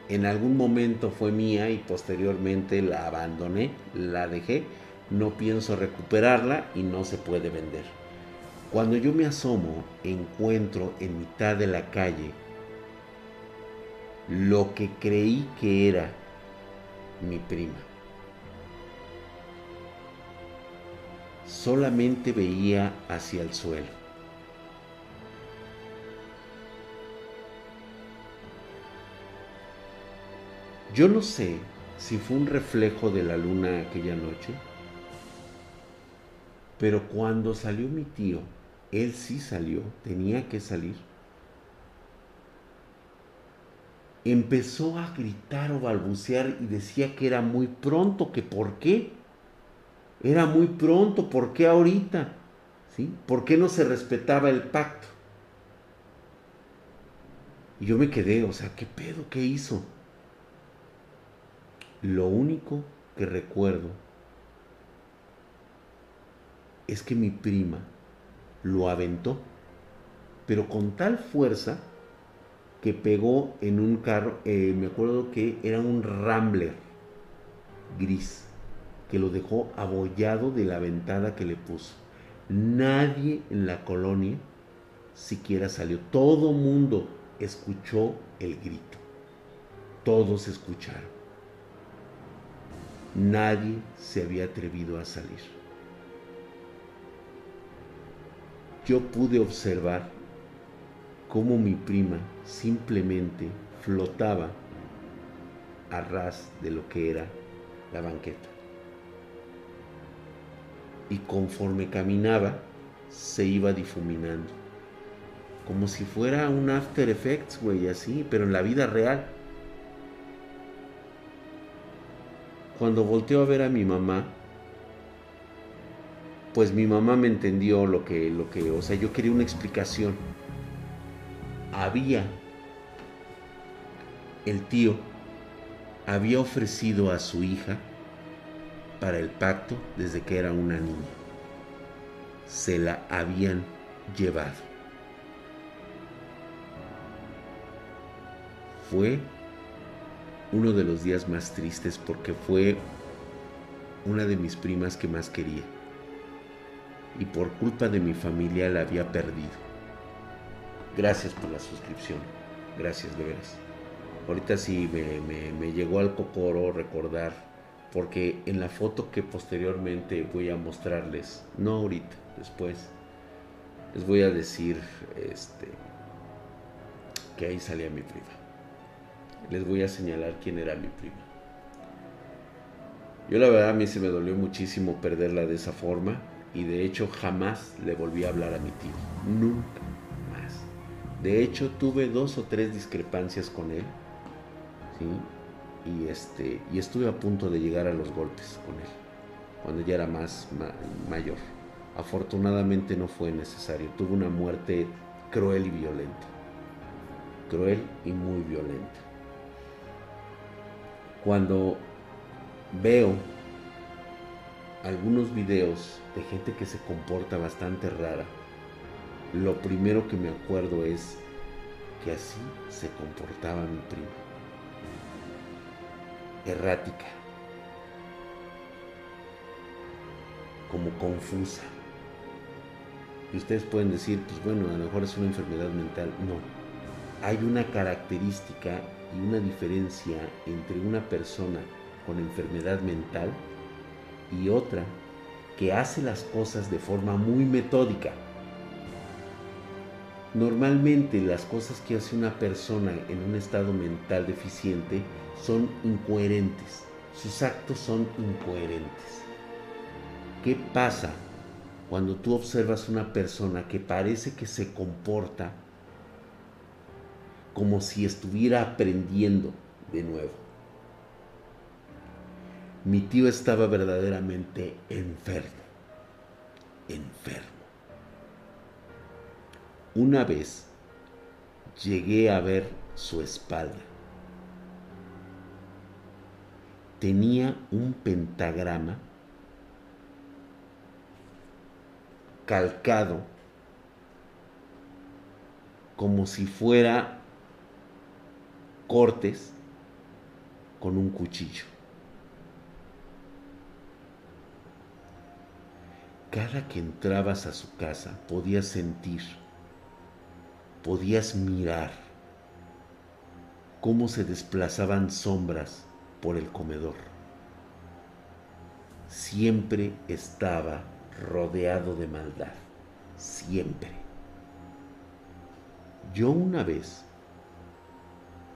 en algún momento fue mía y posteriormente la abandoné, la dejé, no pienso recuperarla y no se puede vender. Cuando yo me asomo, encuentro en mitad de la calle lo que creí que era mi prima. Solamente veía hacia el suelo. Yo no sé si fue un reflejo de la luna aquella noche, pero cuando salió mi tío, él sí salió, tenía que salir. Empezó a gritar o balbucear y decía que era muy pronto, que por qué. Era muy pronto, ¿por qué ahorita? ¿Sí? ¿Por qué no se respetaba el pacto? Y yo me quedé, o sea, ¿qué pedo? ¿Qué hizo? Lo único que recuerdo es que mi prima lo aventó, pero con tal fuerza que pegó en un carro, eh, me acuerdo que era un Rambler gris, que lo dejó abollado de la ventada que le puso. Nadie en la colonia siquiera salió, todo mundo escuchó el grito, todos escucharon nadie se había atrevido a salir. Yo pude observar cómo mi prima simplemente flotaba a ras de lo que era la banqueta. Y conforme caminaba, se iba difuminando. Como si fuera un After Effects, güey, así, pero en la vida real. Cuando volteó a ver a mi mamá, pues mi mamá me entendió lo que, lo que, o sea, yo quería una explicación. Había, el tío había ofrecido a su hija para el pacto desde que era una niña. Se la habían llevado. Fue uno de los días más tristes porque fue una de mis primas que más quería. Y por culpa de mi familia la había perdido. Gracias por la suscripción. gracias de veras. Ahorita sí me, me llegó al cocoro recordar, porque en la foto que posteriormente voy a mostrarles, no ahorita, después, les voy a decir este, que ahí salía mi prima. Les voy a señalar quién era mi prima. Yo la verdad a mí se me dolió muchísimo perderla de esa forma y de hecho jamás le volví a hablar a mi tío. Nunca. De hecho tuve dos o tres discrepancias con él. Y, este, y estuve a punto de llegar a los golpes con él. Cuando ya era más mayor. Afortunadamente no fue necesario. Tuvo una muerte cruel y violenta. Cruel y muy violenta. Cuando veo algunos videos de gente que se comporta bastante rara, lo primero que me acuerdo es que así se comportaba mi prima. Errática. Como confusa. Y ustedes pueden decir, pues bueno, a lo mejor es una enfermedad mental. No. Hay una característica y una diferencia entre una persona con enfermedad mental y otra que hace las cosas de forma muy metódica. Normalmente las cosas que hace una persona en un estado mental deficiente son incoherentes. Sus actos son incoherentes. ¿Qué pasa cuando tú observas una persona que parece que se comporta como si estuviera aprendiendo de nuevo. Mi tío estaba verdaderamente enfermo, enfermo. Una vez llegué a ver su espalda. Tenía un pentagrama calcado como si fuera cortes con un cuchillo. Cada que entrabas a su casa podías sentir, podías mirar cómo se desplazaban sombras por el comedor. Siempre estaba rodeado de maldad, siempre. Yo una vez,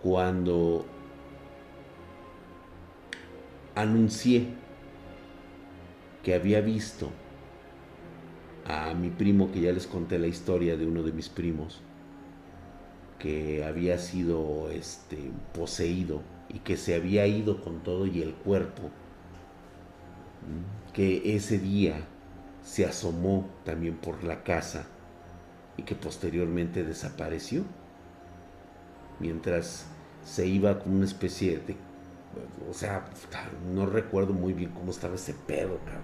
cuando anuncié que había visto a mi primo, que ya les conté la historia de uno de mis primos, que había sido este, poseído y que se había ido con todo y el cuerpo, que ese día se asomó también por la casa y que posteriormente desapareció. Mientras se iba con una especie de... O sea, no recuerdo muy bien cómo estaba ese pedo, cabrón.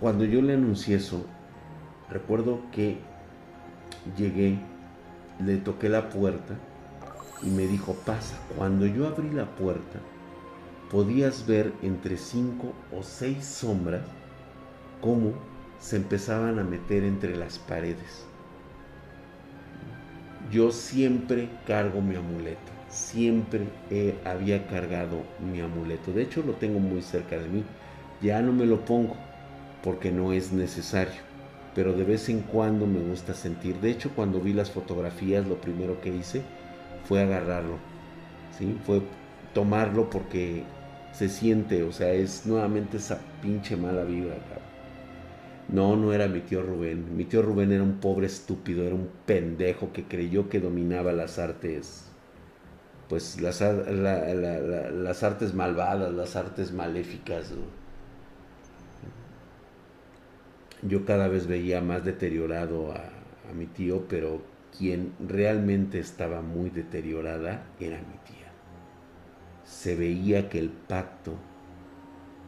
Cuando yo le anuncié eso, recuerdo que llegué, le toqué la puerta y me dijo, pasa. Cuando yo abrí la puerta, podías ver entre cinco o seis sombras cómo se empezaban a meter entre las paredes. Yo siempre cargo mi amuleto, siempre había cargado mi amuleto. De hecho lo tengo muy cerca de mí. Ya no me lo pongo porque no es necesario, pero de vez en cuando me gusta sentir. De hecho cuando vi las fotografías lo primero que hice fue agarrarlo, ¿sí? fue tomarlo porque se siente, o sea, es nuevamente esa pinche mala vibra, No, no era mi tío Rubén. Mi tío Rubén era un pobre estúpido, era un pendejo que creyó que dominaba las artes, pues las, las artes malvadas, las artes maléficas. Yo cada vez veía más deteriorado a, mi tío, pero quien realmente estaba muy deteriorada era mi tía se veía que el pacto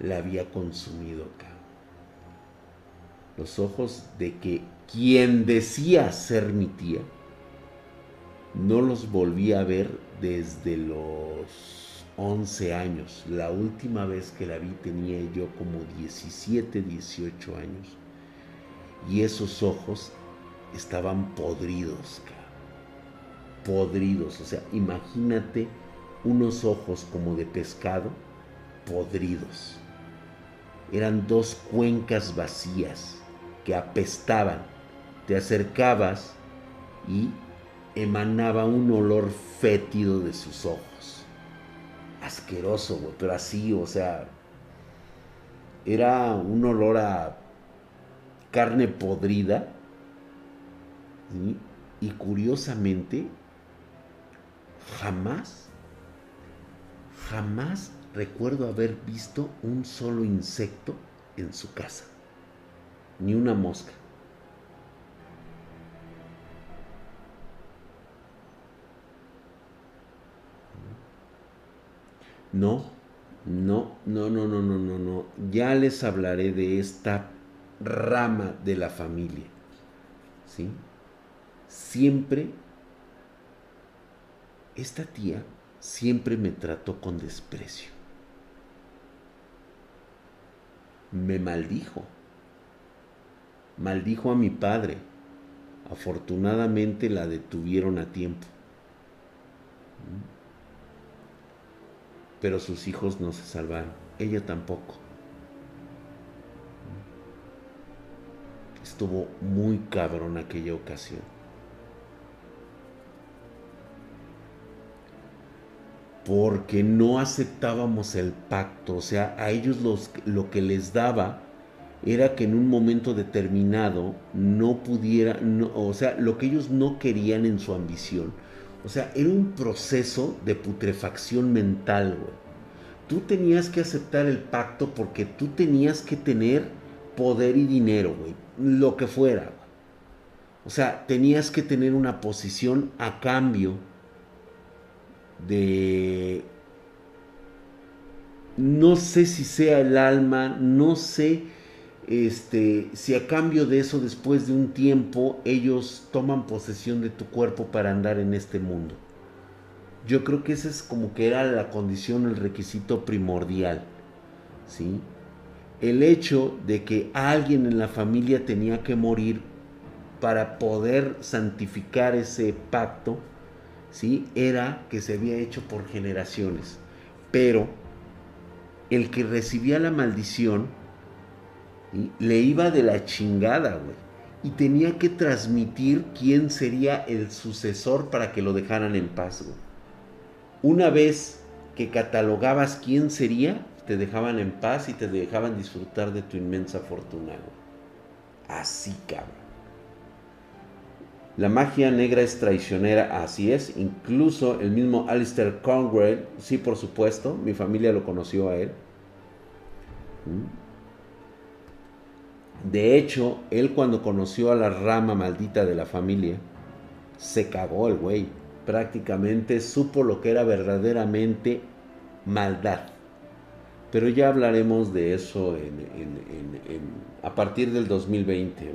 la había consumido acá. Los ojos de que quien decía ser mi tía no los volví a ver desde los 11 años. La última vez que la vi tenía yo como 17, 18 años. Y esos ojos estaban podridos, podridos. O sea, imagínate unos ojos como de pescado podridos. Eran dos cuencas vacías que apestaban. Te acercabas y emanaba un olor fétido de sus ojos. Asqueroso, güey, pero así, o sea, era un olor a carne podrida. Y curiosamente, jamás, jamás recuerdo haber visto un solo insecto en su casa, ni una mosca. No, no, no, no, no, no, no, no. Ya les hablaré de esta rama de la familia. ¿Sí? Siempre, esta tía siempre me trató con desprecio. Me maldijo. Maldijo a mi padre. Afortunadamente la detuvieron a tiempo. Pero sus hijos no se salvaron. Ella tampoco. Estuvo muy cabrón aquella ocasión. Porque no aceptábamos el pacto. O sea, a ellos los, lo que les daba era que en un momento determinado no pudiera, o sea, lo que ellos no querían en su ambición. O sea, era un proceso de putrefacción mental, güey. Tú tenías que aceptar el pacto porque tú tenías que tener poder y dinero, güey lo que fuera. O sea, tenías que tener una posición a cambio de... No sé si sea el alma, no sé este, si a cambio de eso, después de un tiempo, ellos toman posesión de tu cuerpo para andar en este mundo. Yo creo que esa es como que era la condición, el requisito primordial. ¿Sí? El hecho de que alguien en la familia tenía que morir para poder santificar ese pacto, ¿sí? Era que se había hecho por generaciones. Pero el que recibía la maldición le iba de la chingada, güey. Y tenía que transmitir quién sería el sucesor para que lo dejaran en paz, güey. Una vez que catalogabas quién sería, te dejaban en paz y te dejaban disfrutar de tu inmensa fortuna. Así, cabrón. La magia negra es traicionera, así es. Incluso el mismo Alistair Conwell, sí, por supuesto, mi familia lo conoció a él. De hecho, él cuando conoció a la rama maldita de la familia, se cagó el güey. Prácticamente supo lo que era verdaderamente maldad. Pero ya hablaremos de eso a partir del 2020.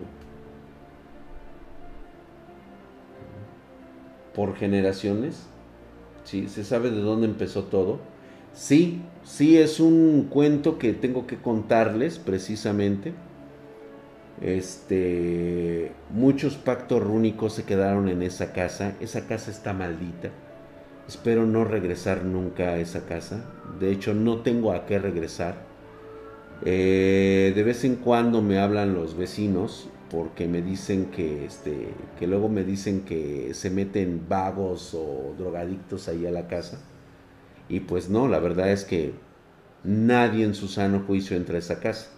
Por generaciones. ¿sí? ¿Se sabe de dónde empezó todo? Sí, sí, es un cuento que tengo que contarles precisamente. Este, muchos pactos rúnicos se quedaron en esa casa. Esa casa está maldita. Espero no regresar nunca a esa casa. De hecho, no tengo a qué regresar. Eh, de vez en cuando me hablan los vecinos porque me dicen que, este, que luego me dicen que se meten vagos o drogadictos ahí a la casa. Y pues no, la verdad es que nadie en su sano juicio entra a esa casa.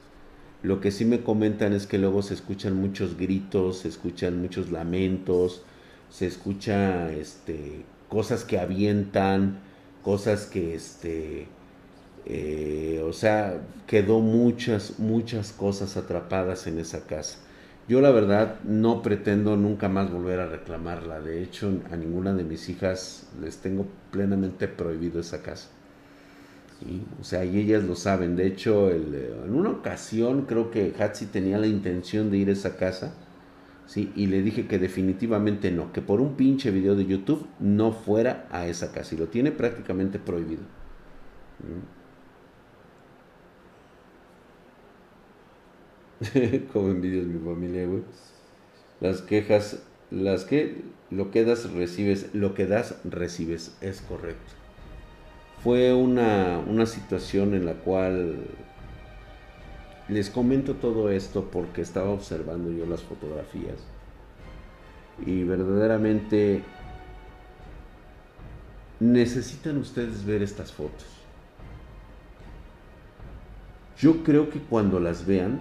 Lo que sí me comentan es que luego se escuchan muchos gritos, se escuchan muchos lamentos, se escucha este cosas que avientan, cosas que este, eh, o sea, quedó muchas, muchas cosas atrapadas en esa casa. Yo la verdad no pretendo nunca más volver a reclamarla. De hecho, a ninguna de mis hijas les tengo plenamente prohibido esa casa. O sea, y ellas lo saben. De hecho, en una ocasión creo que Hatsi tenía la intención de ir a esa casa ¿sí? Y le dije que definitivamente no, que por un pinche video de YouTube no fuera a esa casa y lo tiene prácticamente prohibido. ¿Mm? Como envidias mi familia, güey. Las quejas, las que lo que das recibes, lo que das recibes, es correcto. Fue una, una situación en la cual les comento todo esto porque estaba observando yo las fotografías y verdaderamente necesitan ustedes ver estas fotos. Yo creo que cuando las vean,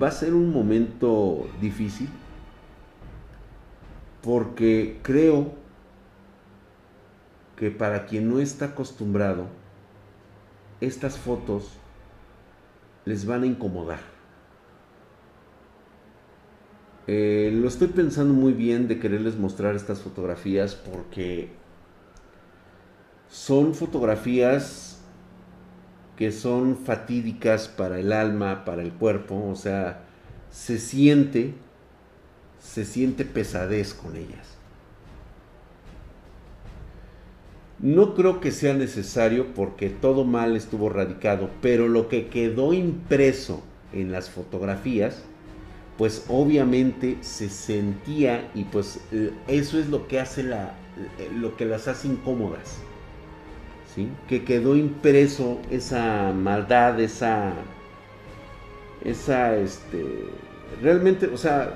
va a ser un momento difícil porque creo que para quien no está acostumbrado, estas fotos les van a incomodar. Eh, lo estoy pensando muy bien de quererles mostrar estas fotografías porque son fotografías que son fatídicas para el alma, para el cuerpo, o sea, se siente, se siente pesadez con ellas. No creo que sea necesario porque todo mal estuvo radicado, pero lo que quedó impreso en las fotografías, pues obviamente se sentía y pues eso es lo que hace la, lo que las hace incómodas. ¿Sí? Que quedó impreso esa maldad, esa, esa, este, realmente, o sea,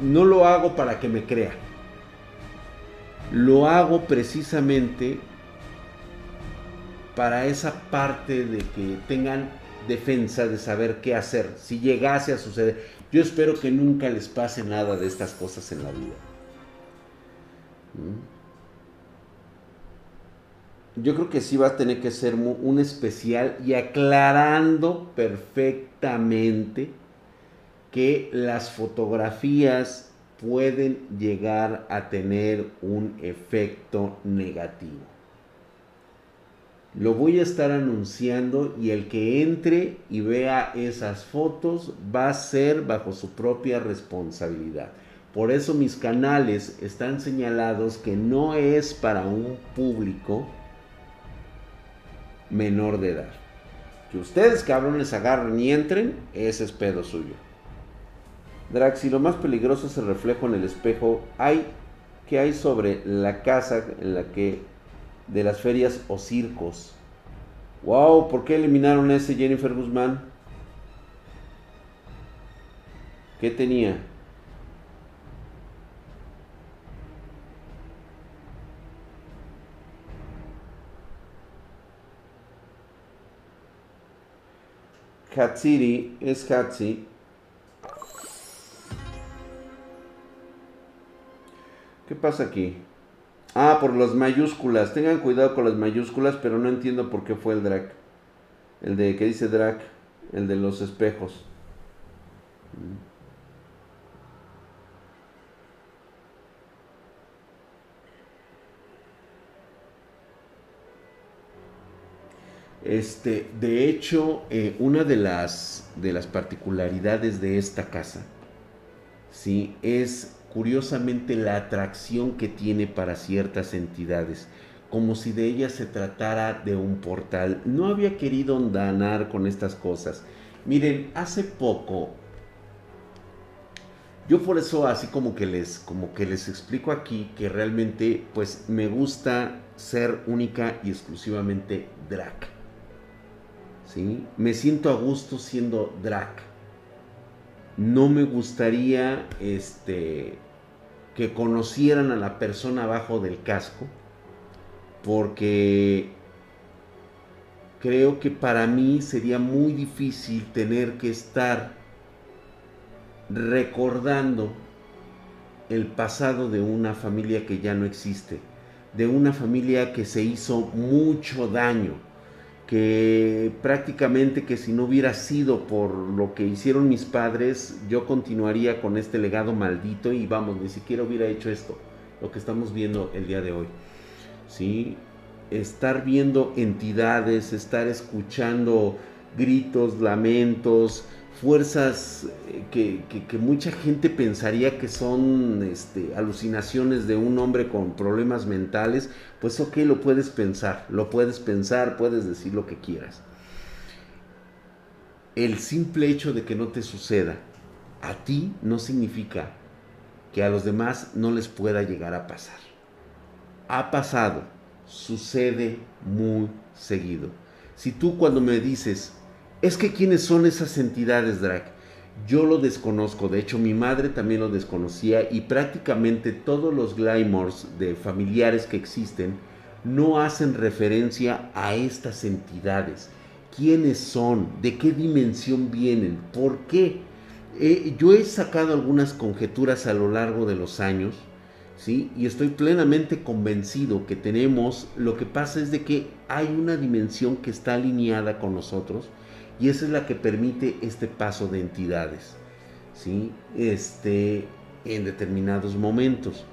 no lo hago para que me crean. Lo hago precisamente para esa parte de que tengan defensa de saber qué hacer si llegase a suceder. Yo espero que nunca les pase nada de estas cosas en la vida. ¿Mm? Yo creo que sí va a tener que ser un especial y aclarando perfectamente que las fotografías pueden llegar a tener un efecto negativo. Lo voy a estar anunciando y el que entre y vea esas fotos va a ser bajo su propia responsabilidad. Por eso mis canales están señalados que no es para un público menor de edad. Que ustedes cabrones agarren y entren, ese es pedo suyo. Drax, si lo más peligroso es el reflejo en el espejo, hay que hay sobre la casa en la que de las ferias o circos. Wow, ¿por qué eliminaron a ese Jennifer Guzmán? ¿Qué tenía? Hatsiri es Hatsi. ¿Qué pasa aquí? Ah, por las mayúsculas. Tengan cuidado con las mayúsculas, pero no entiendo por qué fue el drag. El de que dice drag, el de los espejos. Este, de hecho, eh, una de las, de las particularidades de esta casa, sí, es curiosamente la atracción que tiene para ciertas entidades, como si de ella se tratara de un portal. No había querido andanar con estas cosas. Miren, hace poco yo por eso así como que les como que les explico aquí que realmente pues me gusta ser única y exclusivamente drag. ¿Sí? Me siento a gusto siendo drag no me gustaría este, que conocieran a la persona abajo del casco, porque creo que para mí sería muy difícil tener que estar recordando el pasado de una familia que ya no existe, de una familia que se hizo mucho daño que prácticamente que si no hubiera sido por lo que hicieron mis padres, yo continuaría con este legado maldito y vamos, ni siquiera hubiera hecho esto, lo que estamos viendo el día de hoy. ¿Sí? Estar viendo entidades, estar escuchando gritos, lamentos, fuerzas eh, que, mucha gente pensaría que son este, alucinaciones de un hombre con problemas mentales, pues ok, lo puedes pensar, lo puedes pensar, puedes decir lo que quieras. el simple hecho de que no te suceda a ti no significa que a los demás no les pueda llegar a pasar. Ha pasado, sucede muy seguido. Si tú cuando me dices, es que quiénes son esas entidades, Drake, yo lo desconozco, de hecho mi madre también lo desconocía y prácticamente todos los glamours de familiares que existen no hacen referencia a estas entidades. ¿Quiénes son? ¿De qué dimensión vienen? ¿Por qué? Eh, yo he sacado algunas conjeturas a lo largo de los años, ¿sí? Y estoy plenamente convencido que tenemos, lo que pasa es de que hay una dimensión que está alineada con nosotros y esa es la que permite este paso de entidades, ¿sí? Este, en determinados momentos.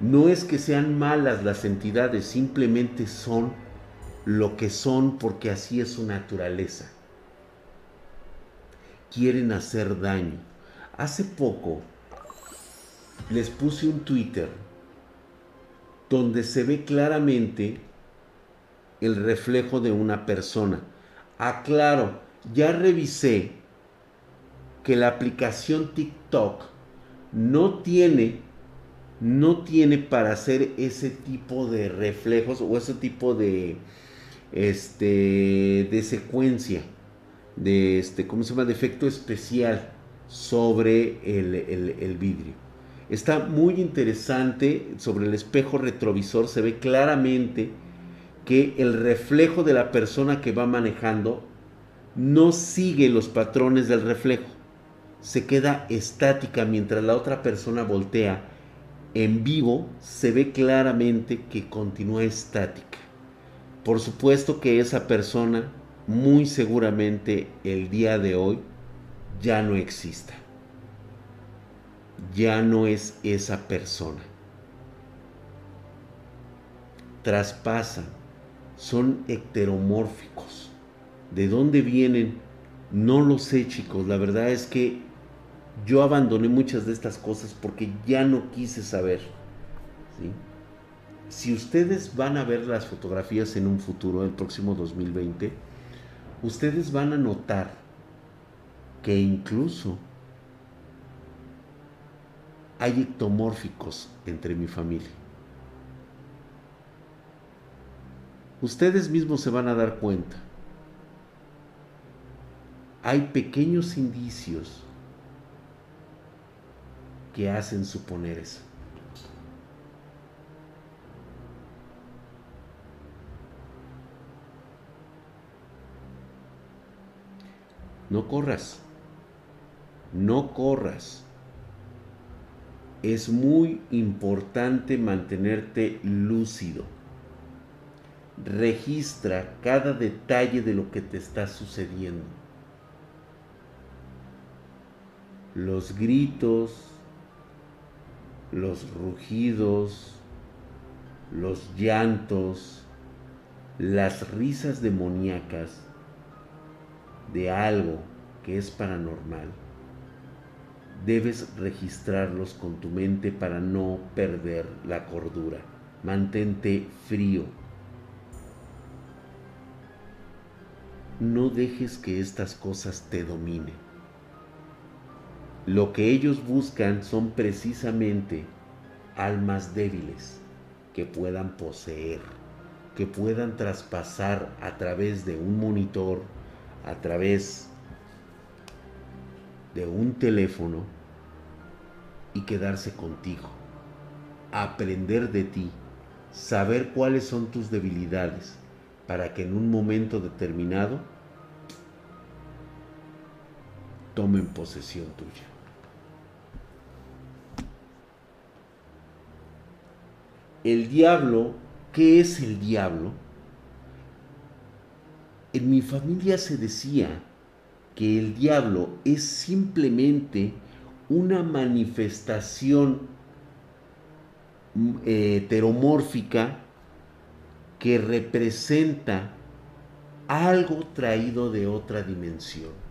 No es que sean malas las entidades, simplemente son lo que son porque así es su naturaleza. Quieren hacer daño. Hace poco les puse un Twitter donde se ve claramente el reflejo de una persona. Aclaro, ya revisé que la aplicación TikTok no tiene no tiene para hacer ese tipo de reflejos o ese tipo de este de secuencia de este cómo se llama de efecto especial sobre el, el vidrio. Está muy interesante sobre el espejo retrovisor se ve claramente que el reflejo de la persona que va manejando no sigue los patrones del reflejo. Se queda estática mientras la otra persona voltea. En vivo se ve claramente que continúa estática. Por supuesto que esa persona muy seguramente el día de hoy ya no exista. Ya no es esa persona. Traspasan, son heteromórficos ¿De dónde vienen? No lo sé, chicos. La verdad es que yo abandoné muchas de estas cosas porque ya no quise saber. Si ustedes van a ver las fotografías en un futuro, el próximo 2020, ustedes van a notar que incluso hay ectomórficos entre mi familia. Ustedes mismos se van a dar cuenta hay pequeños indicios que hacen suponer eso. No corras, no corras. Es muy importante mantenerte lúcido. Registra cada detalle de lo que te está sucediendo los gritos, los rugidos, los llantos, las risas demoníacas de algo que es paranormal, debes registrarlos con tu mente para no perder la cordura. Mantente frío. No dejes que estas cosas te dominen. Lo que ellos buscan son precisamente almas débiles que puedan poseer, que puedan traspasar a través de un monitor, a través de un teléfono y quedarse contigo, aprender de ti, saber cuáles son tus debilidades, para que en un momento determinado tomen posesión tuya. El diablo, ¿qué es el diablo? En mi familia se decía que el diablo es simplemente una manifestación mm, heteromórfica que representa algo traído de otra dimensión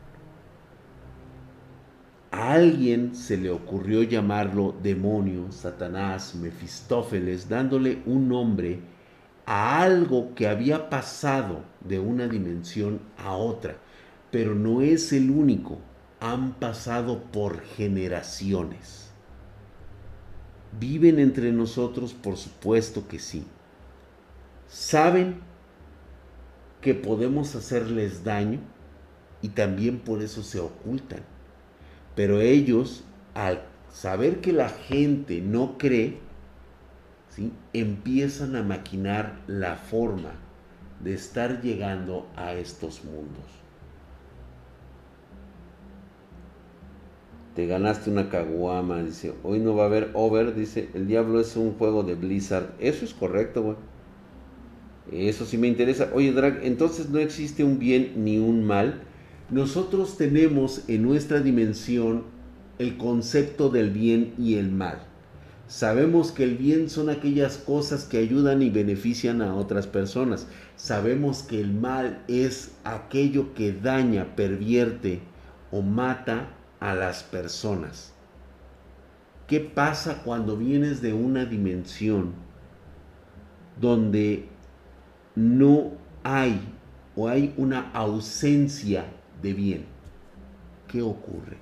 a alguien se le ocurrió llamarlo demonio, Satanás, Mefistófeles, dándole un nombre a algo que había pasado de una dimensión a otra. pero no es el único. Han pasado por generaciones. ¿Viven entre nosotros? Por supuesto que sí. ¿Saben que podemos hacerles daño? Y también por eso se ocultan. Pero ellos, al saber que la gente no cree, ¿sí? empiezan a maquinar la forma de estar llegando a estos mundos. Te ganaste una caguama, dice. Hoy no va a haber over, dice. El diablo es un juego de Blizzard. Eso es correcto, güey. Eso sí me interesa. Oye, Drag, entonces no existe un bien ni un mal. Nosotros tenemos en nuestra dimensión el concepto del bien y el mal. Sabemos que el bien son aquellas cosas que ayudan y benefician a otras personas. Sabemos que el mal es aquello que daña, pervierte o mata a las personas. ¿Qué pasa cuando vienes de una dimensión donde no hay o hay una ausencia de bien? ¿Qué ocurre?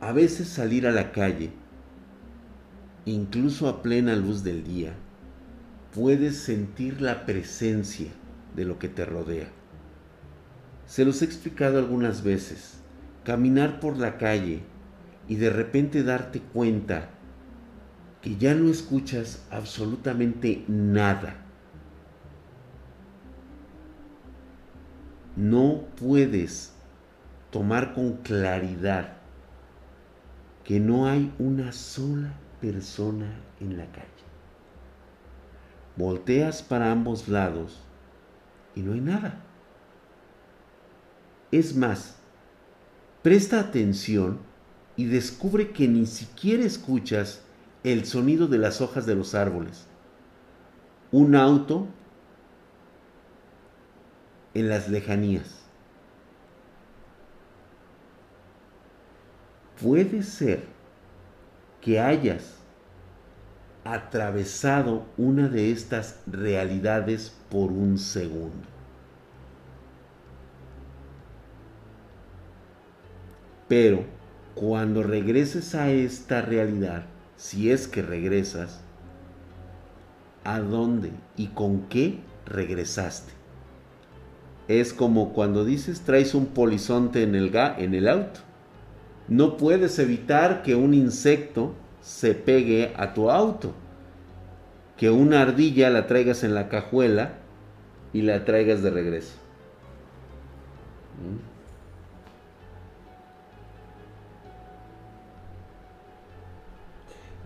A veces salir a la calle, incluso a plena luz del día, puedes sentir la presencia de lo que te rodea. Se los he explicado algunas veces. Caminar por la calle y de repente darte cuenta que ya no escuchas absolutamente nada. No puedes tomar con claridad que no hay una sola persona en la calle. Volteas para ambos lados y no hay nada. Es más, presta atención y descubre que ni siquiera escuchas el sonido de las hojas de los árboles. Un auto en las lejanías. puede ser que hayas atravesado una de estas realidades por un segundo. Pero cuando regreses a esta realidad, si es que regresas, ¿a dónde y con qué regresaste? Es como cuando dices traes un polizonte en el, en el auto no puedes evitar que un insecto se pegue a tu auto. Que una ardilla la traigas en la cajuela y la traigas de regreso. ¿Mm?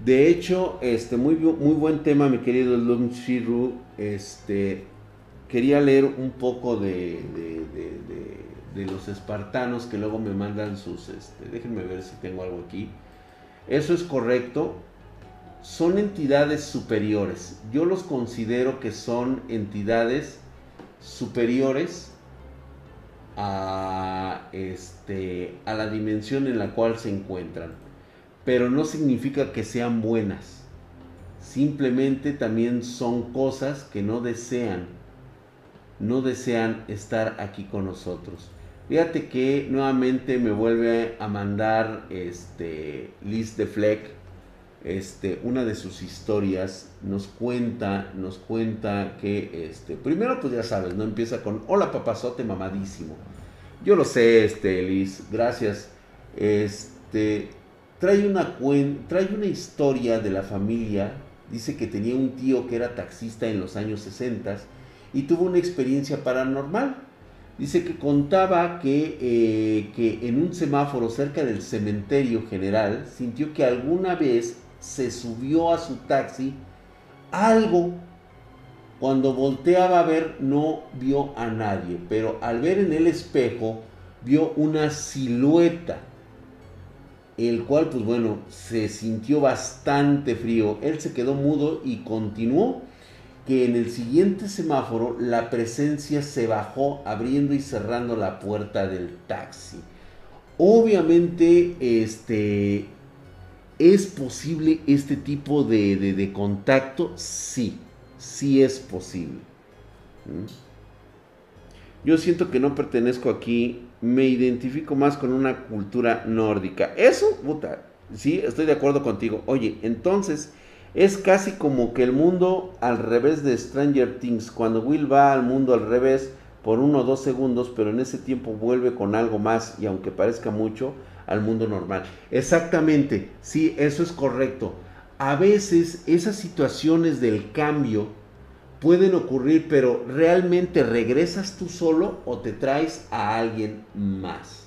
De hecho, este, muy, muy buen tema, mi querido Lum Shiru. Este, quería leer un poco de de los espartanos que luego me mandan sus, este, déjenme ver si tengo algo aquí. Eso es correcto. Son entidades superiores. Yo los considero que son entidades superiores a, este, a la dimensión en la cual se encuentran. Pero no significa que sean buenas. Simplemente también son cosas que no desean, no desean estar aquí con nosotros. Fíjate que nuevamente me vuelve a mandar este Liz de Fleck este, una de sus historias nos cuenta, nos cuenta que, este, primero pues ya sabes, no empieza con, hola papazote mamadísimo. Yo lo sé, este, Liz, gracias. Este, trae una, trae una historia de la familia, dice que tenía un tío que era taxista en los años 60 y tuvo una experiencia paranormal. Dice que contaba que, eh, que en un semáforo cerca del cementerio general sintió que alguna vez se subió a su taxi algo. Cuando volteaba a ver no vio a nadie, pero al ver en el espejo vio una silueta, el cual pues bueno, se sintió bastante frío. Él se quedó mudo y continuó que en el siguiente semáforo la presencia se bajó abriendo y cerrando la puerta del taxi. Obviamente, este, ¿es posible este tipo de, de, contacto? Sí, sí es posible. Yo siento que no pertenezco aquí, me identifico más con una cultura nórdica. Eso, puta, sí, estoy de acuerdo contigo. Oye, entonces es casi como que el mundo al revés de Stranger Things, cuando Will va al mundo al revés por uno o dos segundos, pero en ese tiempo vuelve con algo más y aunque parezca mucho, al mundo normal. Exactamente, sí, eso es correcto. A veces esas situaciones del cambio pueden ocurrir, pero realmente regresas tú solo o te traes a alguien más.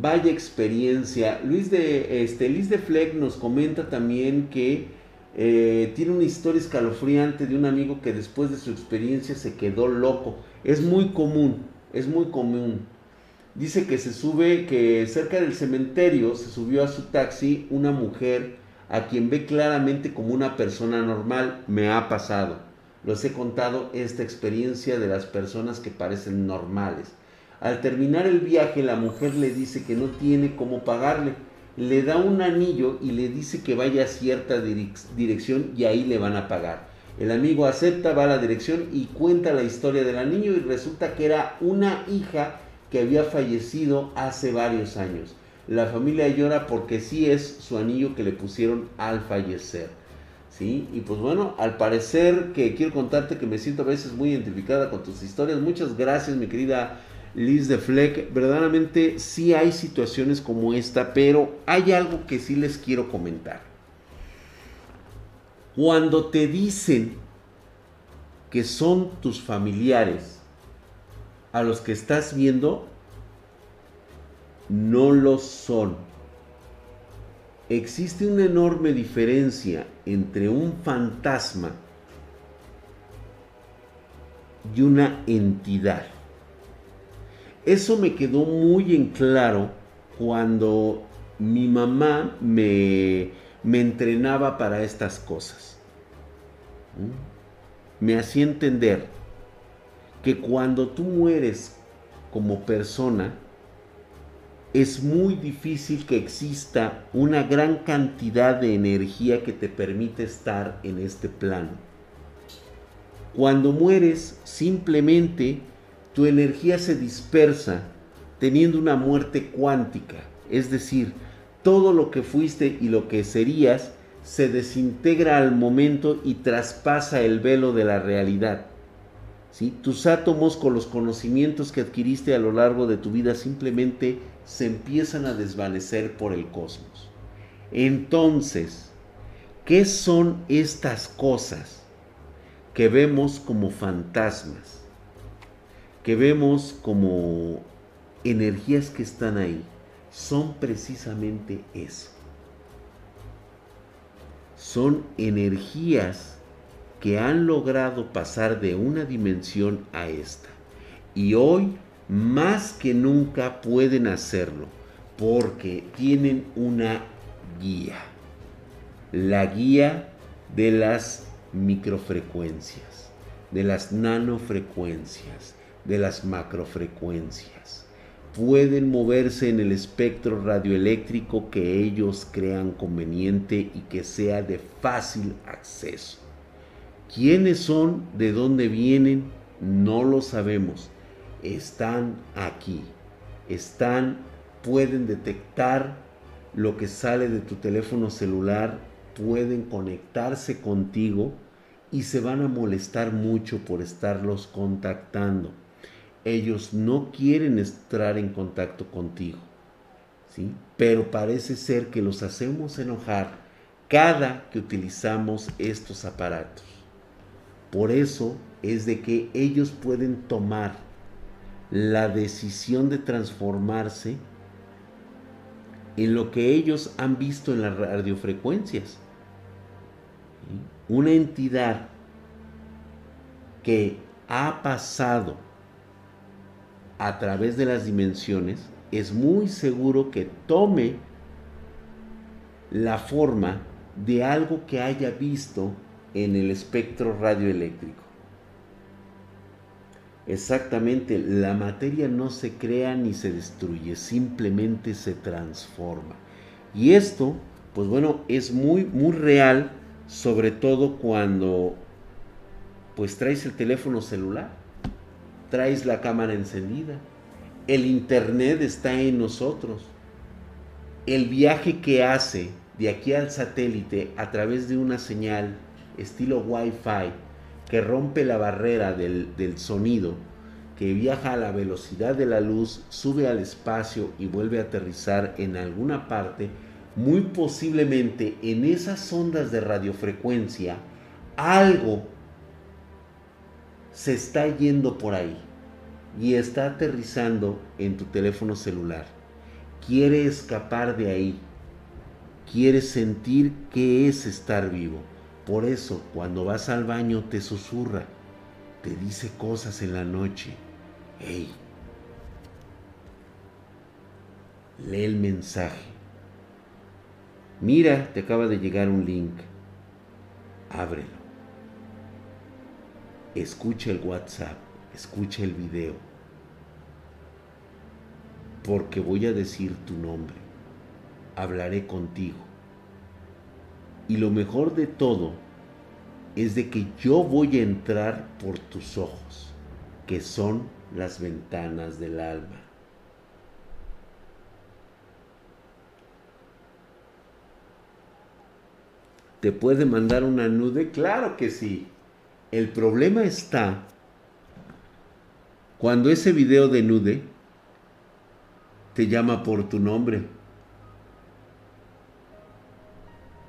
Vaya experiencia. Luis de, este, de Fleck nos comenta también que eh, tiene una historia escalofriante de un amigo que después de su experiencia se quedó loco. Es muy común, es muy común. Dice que se sube, que cerca del cementerio se subió a su taxi una mujer a quien ve claramente como una persona normal. Me ha pasado. Los he contado esta experiencia de las personas que parecen normales. Al terminar el viaje, la mujer le dice que no tiene cómo pagarle. Le da un anillo y le dice que vaya a cierta dirección y ahí le van a pagar. El amigo acepta, va a la dirección y cuenta la historia del anillo y resulta que era una hija que había fallecido hace varios años. La familia llora porque sí es su anillo que le pusieron al fallecer. ¿Sí? Y pues bueno, al parecer que quiero contarte que me siento a veces muy identificada con tus historias. Muchas gracias, mi querida Liz de Fleck. Verdaderamente sí hay situaciones como esta, pero hay algo que sí les quiero comentar. Cuando te dicen que son tus familiares, a los que estás viendo no lo son. Existe una enorme diferencia entre un fantasma y una entidad. Eso me quedó muy en claro cuando mi mamá me, me entrenaba para estas cosas. ¿Mm? Me hacía entender que cuando tú mueres como persona, es muy difícil que exista una gran cantidad de energía que te permite estar en este plano. Cuando mueres, simplemente tu energía se dispersa teniendo una muerte cuántica, es decir, todo lo que fuiste y lo que serías se desintegra al momento y traspasa el velo de la realidad. Tus átomos con los conocimientos que adquiriste a lo largo de tu vida simplemente se empiezan a desvanecer por el cosmos. Entonces, ¿qué son estas cosas que vemos como fantasmas? Que vemos como energías que están ahí. Son precisamente eso. Son energías que han logrado pasar de una dimensión a esta. Y hoy más que nunca pueden hacerlo porque tienen una guía. La guía de las microfrecuencias, de las nanofrecuencias, de las macrofrecuencias. Pueden moverse en el espectro radioeléctrico que ellos crean conveniente y que sea de fácil acceso. ¿Quiénes son? ¿De dónde vienen? No lo sabemos. Están aquí. Están, pueden detectar lo que sale de tu teléfono celular, pueden conectarse contigo y se van a molestar mucho por estarlos contactando. Ellos no quieren estar en contacto contigo, ¿sí? Pero parece ser que los hacemos enojar cada que utilizamos estos aparatos. Por eso es de que ellos pueden tomar la decisión de transformarse en lo que ellos han visto en las radiofrecuencias. Una entidad que ha pasado a través de las dimensiones es muy seguro que tome la forma de algo que haya visto en el espectro radioeléctrico. Exactamente, la materia no se crea ni se destruye, simplemente se transforma. Y esto, pues bueno, es muy, muy real, sobre todo cuando pues traes el teléfono celular, traes la cámara encendida, el internet está en nosotros. El viaje que hace de aquí al satélite a través de una señal estilo Wi-Fi que rompe la barrera del, del sonido, que viaja a la velocidad de la luz, sube al espacio y vuelve a aterrizar en alguna parte, muy posiblemente en esas ondas de radiofrecuencia, algo se está yendo por ahí y está aterrizando en tu teléfono celular. Quiere escapar de ahí. Quiere sentir que es estar vivo. Por eso, cuando vas al baño te susurra, te dice cosas en la noche. Hey, lee el mensaje. Mira, te acaba de llegar un link. Ábrelo. Escucha el WhatsApp, escucha el video. Porque voy a decir tu nombre. Hablaré contigo. Y lo mejor de todo es de que yo voy a entrar por tus ojos, que son las ventanas del alma. ¿Te puede mandar una nude? Claro que sí. El problema está cuando ese video de nude te llama por tu nombre.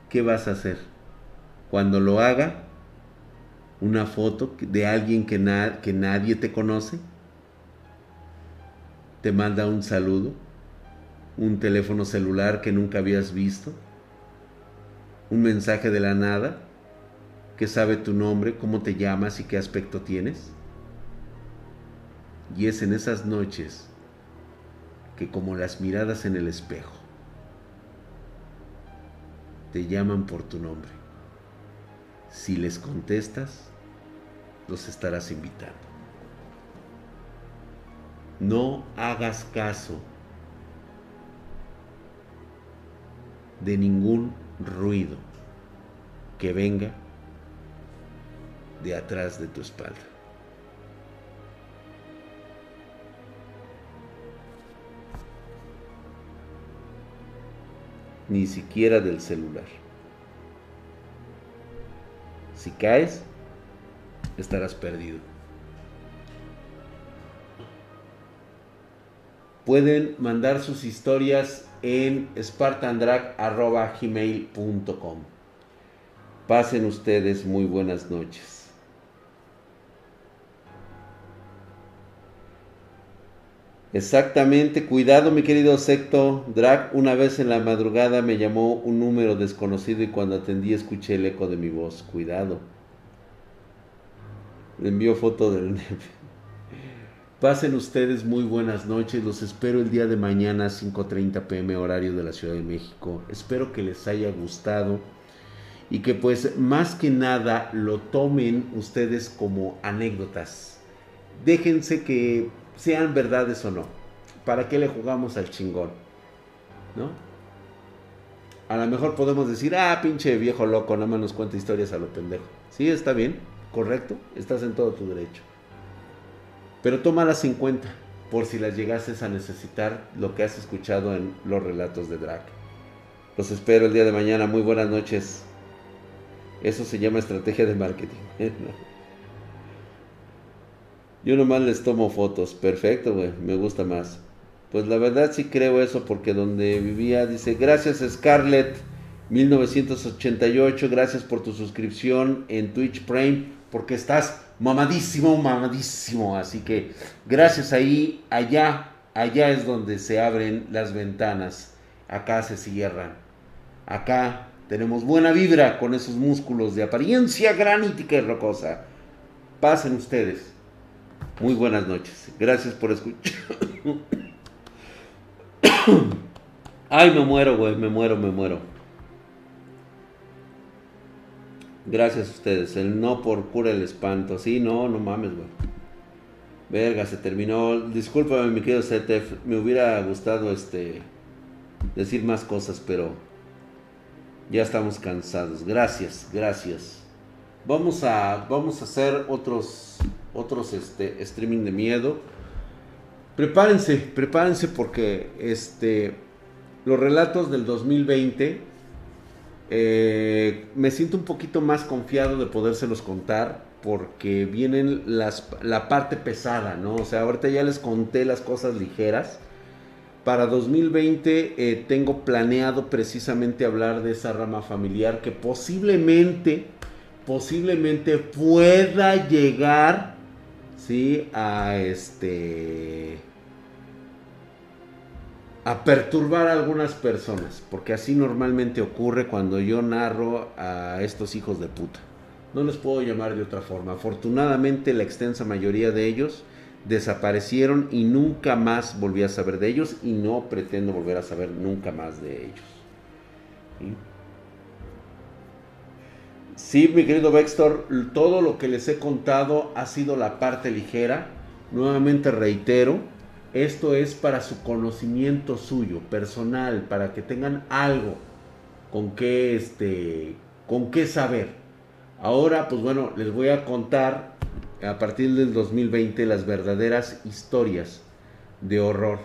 ¿Qué vas a hacer? Cuando lo haga, una foto de alguien que, que nadie te conoce, te manda un saludo, un teléfono celular que nunca habías visto, un mensaje de la nada que sabe tu nombre, cómo te llamas y qué aspecto tienes. Y es en esas noches que como las miradas en el espejo, te llaman por tu nombre. Si les contestas, los estarás invitando. No hagas caso de ningún ruido que venga de atrás de tu espalda. Ni siquiera del celular. Si caes, estarás perdido. Pueden mandar sus historias en spartandrag.gmail.com. Pasen ustedes muy buenas noches. Exactamente, cuidado mi querido secto. Drag, una vez en la madrugada me llamó un número desconocido y cuando atendí escuché el eco de mi voz. Cuidado. Le envío foto del Pasen ustedes muy buenas noches. Los espero el día de mañana 5.30 pm horario de la Ciudad de México. Espero que les haya gustado y que pues más que nada lo tomen ustedes como anécdotas. Déjense que sean verdades o no. ¿Para qué le jugamos al chingón? ¿No? A lo mejor podemos decir, ah, pinche viejo loco, nada más nos cuenta historias a lo pendejo. Sí, está bien, correcto, estás en todo tu derecho. Pero tómalas en cuenta por si las llegases a necesitar lo que has escuchado en los relatos de Drake. Los espero el día de mañana. Muy buenas noches. Eso se llama estrategia de marketing. Yo nomás les tomo fotos. Perfecto, güey. Me gusta más. Pues la verdad sí creo eso porque donde vivía dice, gracias Scarlett 1988, gracias por tu suscripción en Twitch Prime porque estás mamadísimo, mamadísimo. Así que gracias ahí, allá, allá es donde se abren las ventanas. Acá se cierran. Acá tenemos buena vibra con esos músculos de apariencia granítica y rocosa. Pasen ustedes. Muy buenas noches. Gracias por escuchar. Ay, me muero, güey. Me muero, me muero. Gracias a ustedes. El no por cura el espanto. Sí, no, no mames, güey. Verga, se terminó. Discúlpame, mi querido CTF. Me hubiera gustado este decir más cosas, pero ya estamos cansados. Gracias, gracias. Vamos a, vamos a hacer otros, otros este, streaming de miedo. Prepárense, prepárense porque este, los relatos del 2020 eh, me siento un poquito más confiado de podérselos contar porque vienen las, la parte pesada, ¿no? O sea, ahorita ya les conté las cosas ligeras. Para 2020 eh, tengo planeado precisamente hablar de esa rama familiar que posiblemente, posiblemente pueda llegar, ¿sí? A este a perturbar a algunas personas, porque así normalmente ocurre cuando yo narro a estos hijos de puta. No les puedo llamar de otra forma. Afortunadamente la extensa mayoría de ellos desaparecieron y nunca más volví a saber de ellos y no pretendo volver a saber nunca más de ellos. Sí, mi querido Vextor, todo lo que les he contado ha sido la parte ligera. Nuevamente reitero, esto es para su conocimiento suyo, personal, para que tengan algo con qué, este, con qué saber. Ahora, pues bueno, les voy a contar a partir del 2020 las verdaderas historias de horror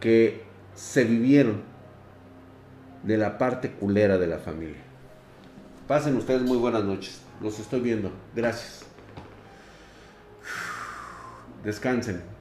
que se vivieron de la parte culera de la familia. Pasen ustedes muy buenas noches. Los estoy viendo. Gracias. Descansen.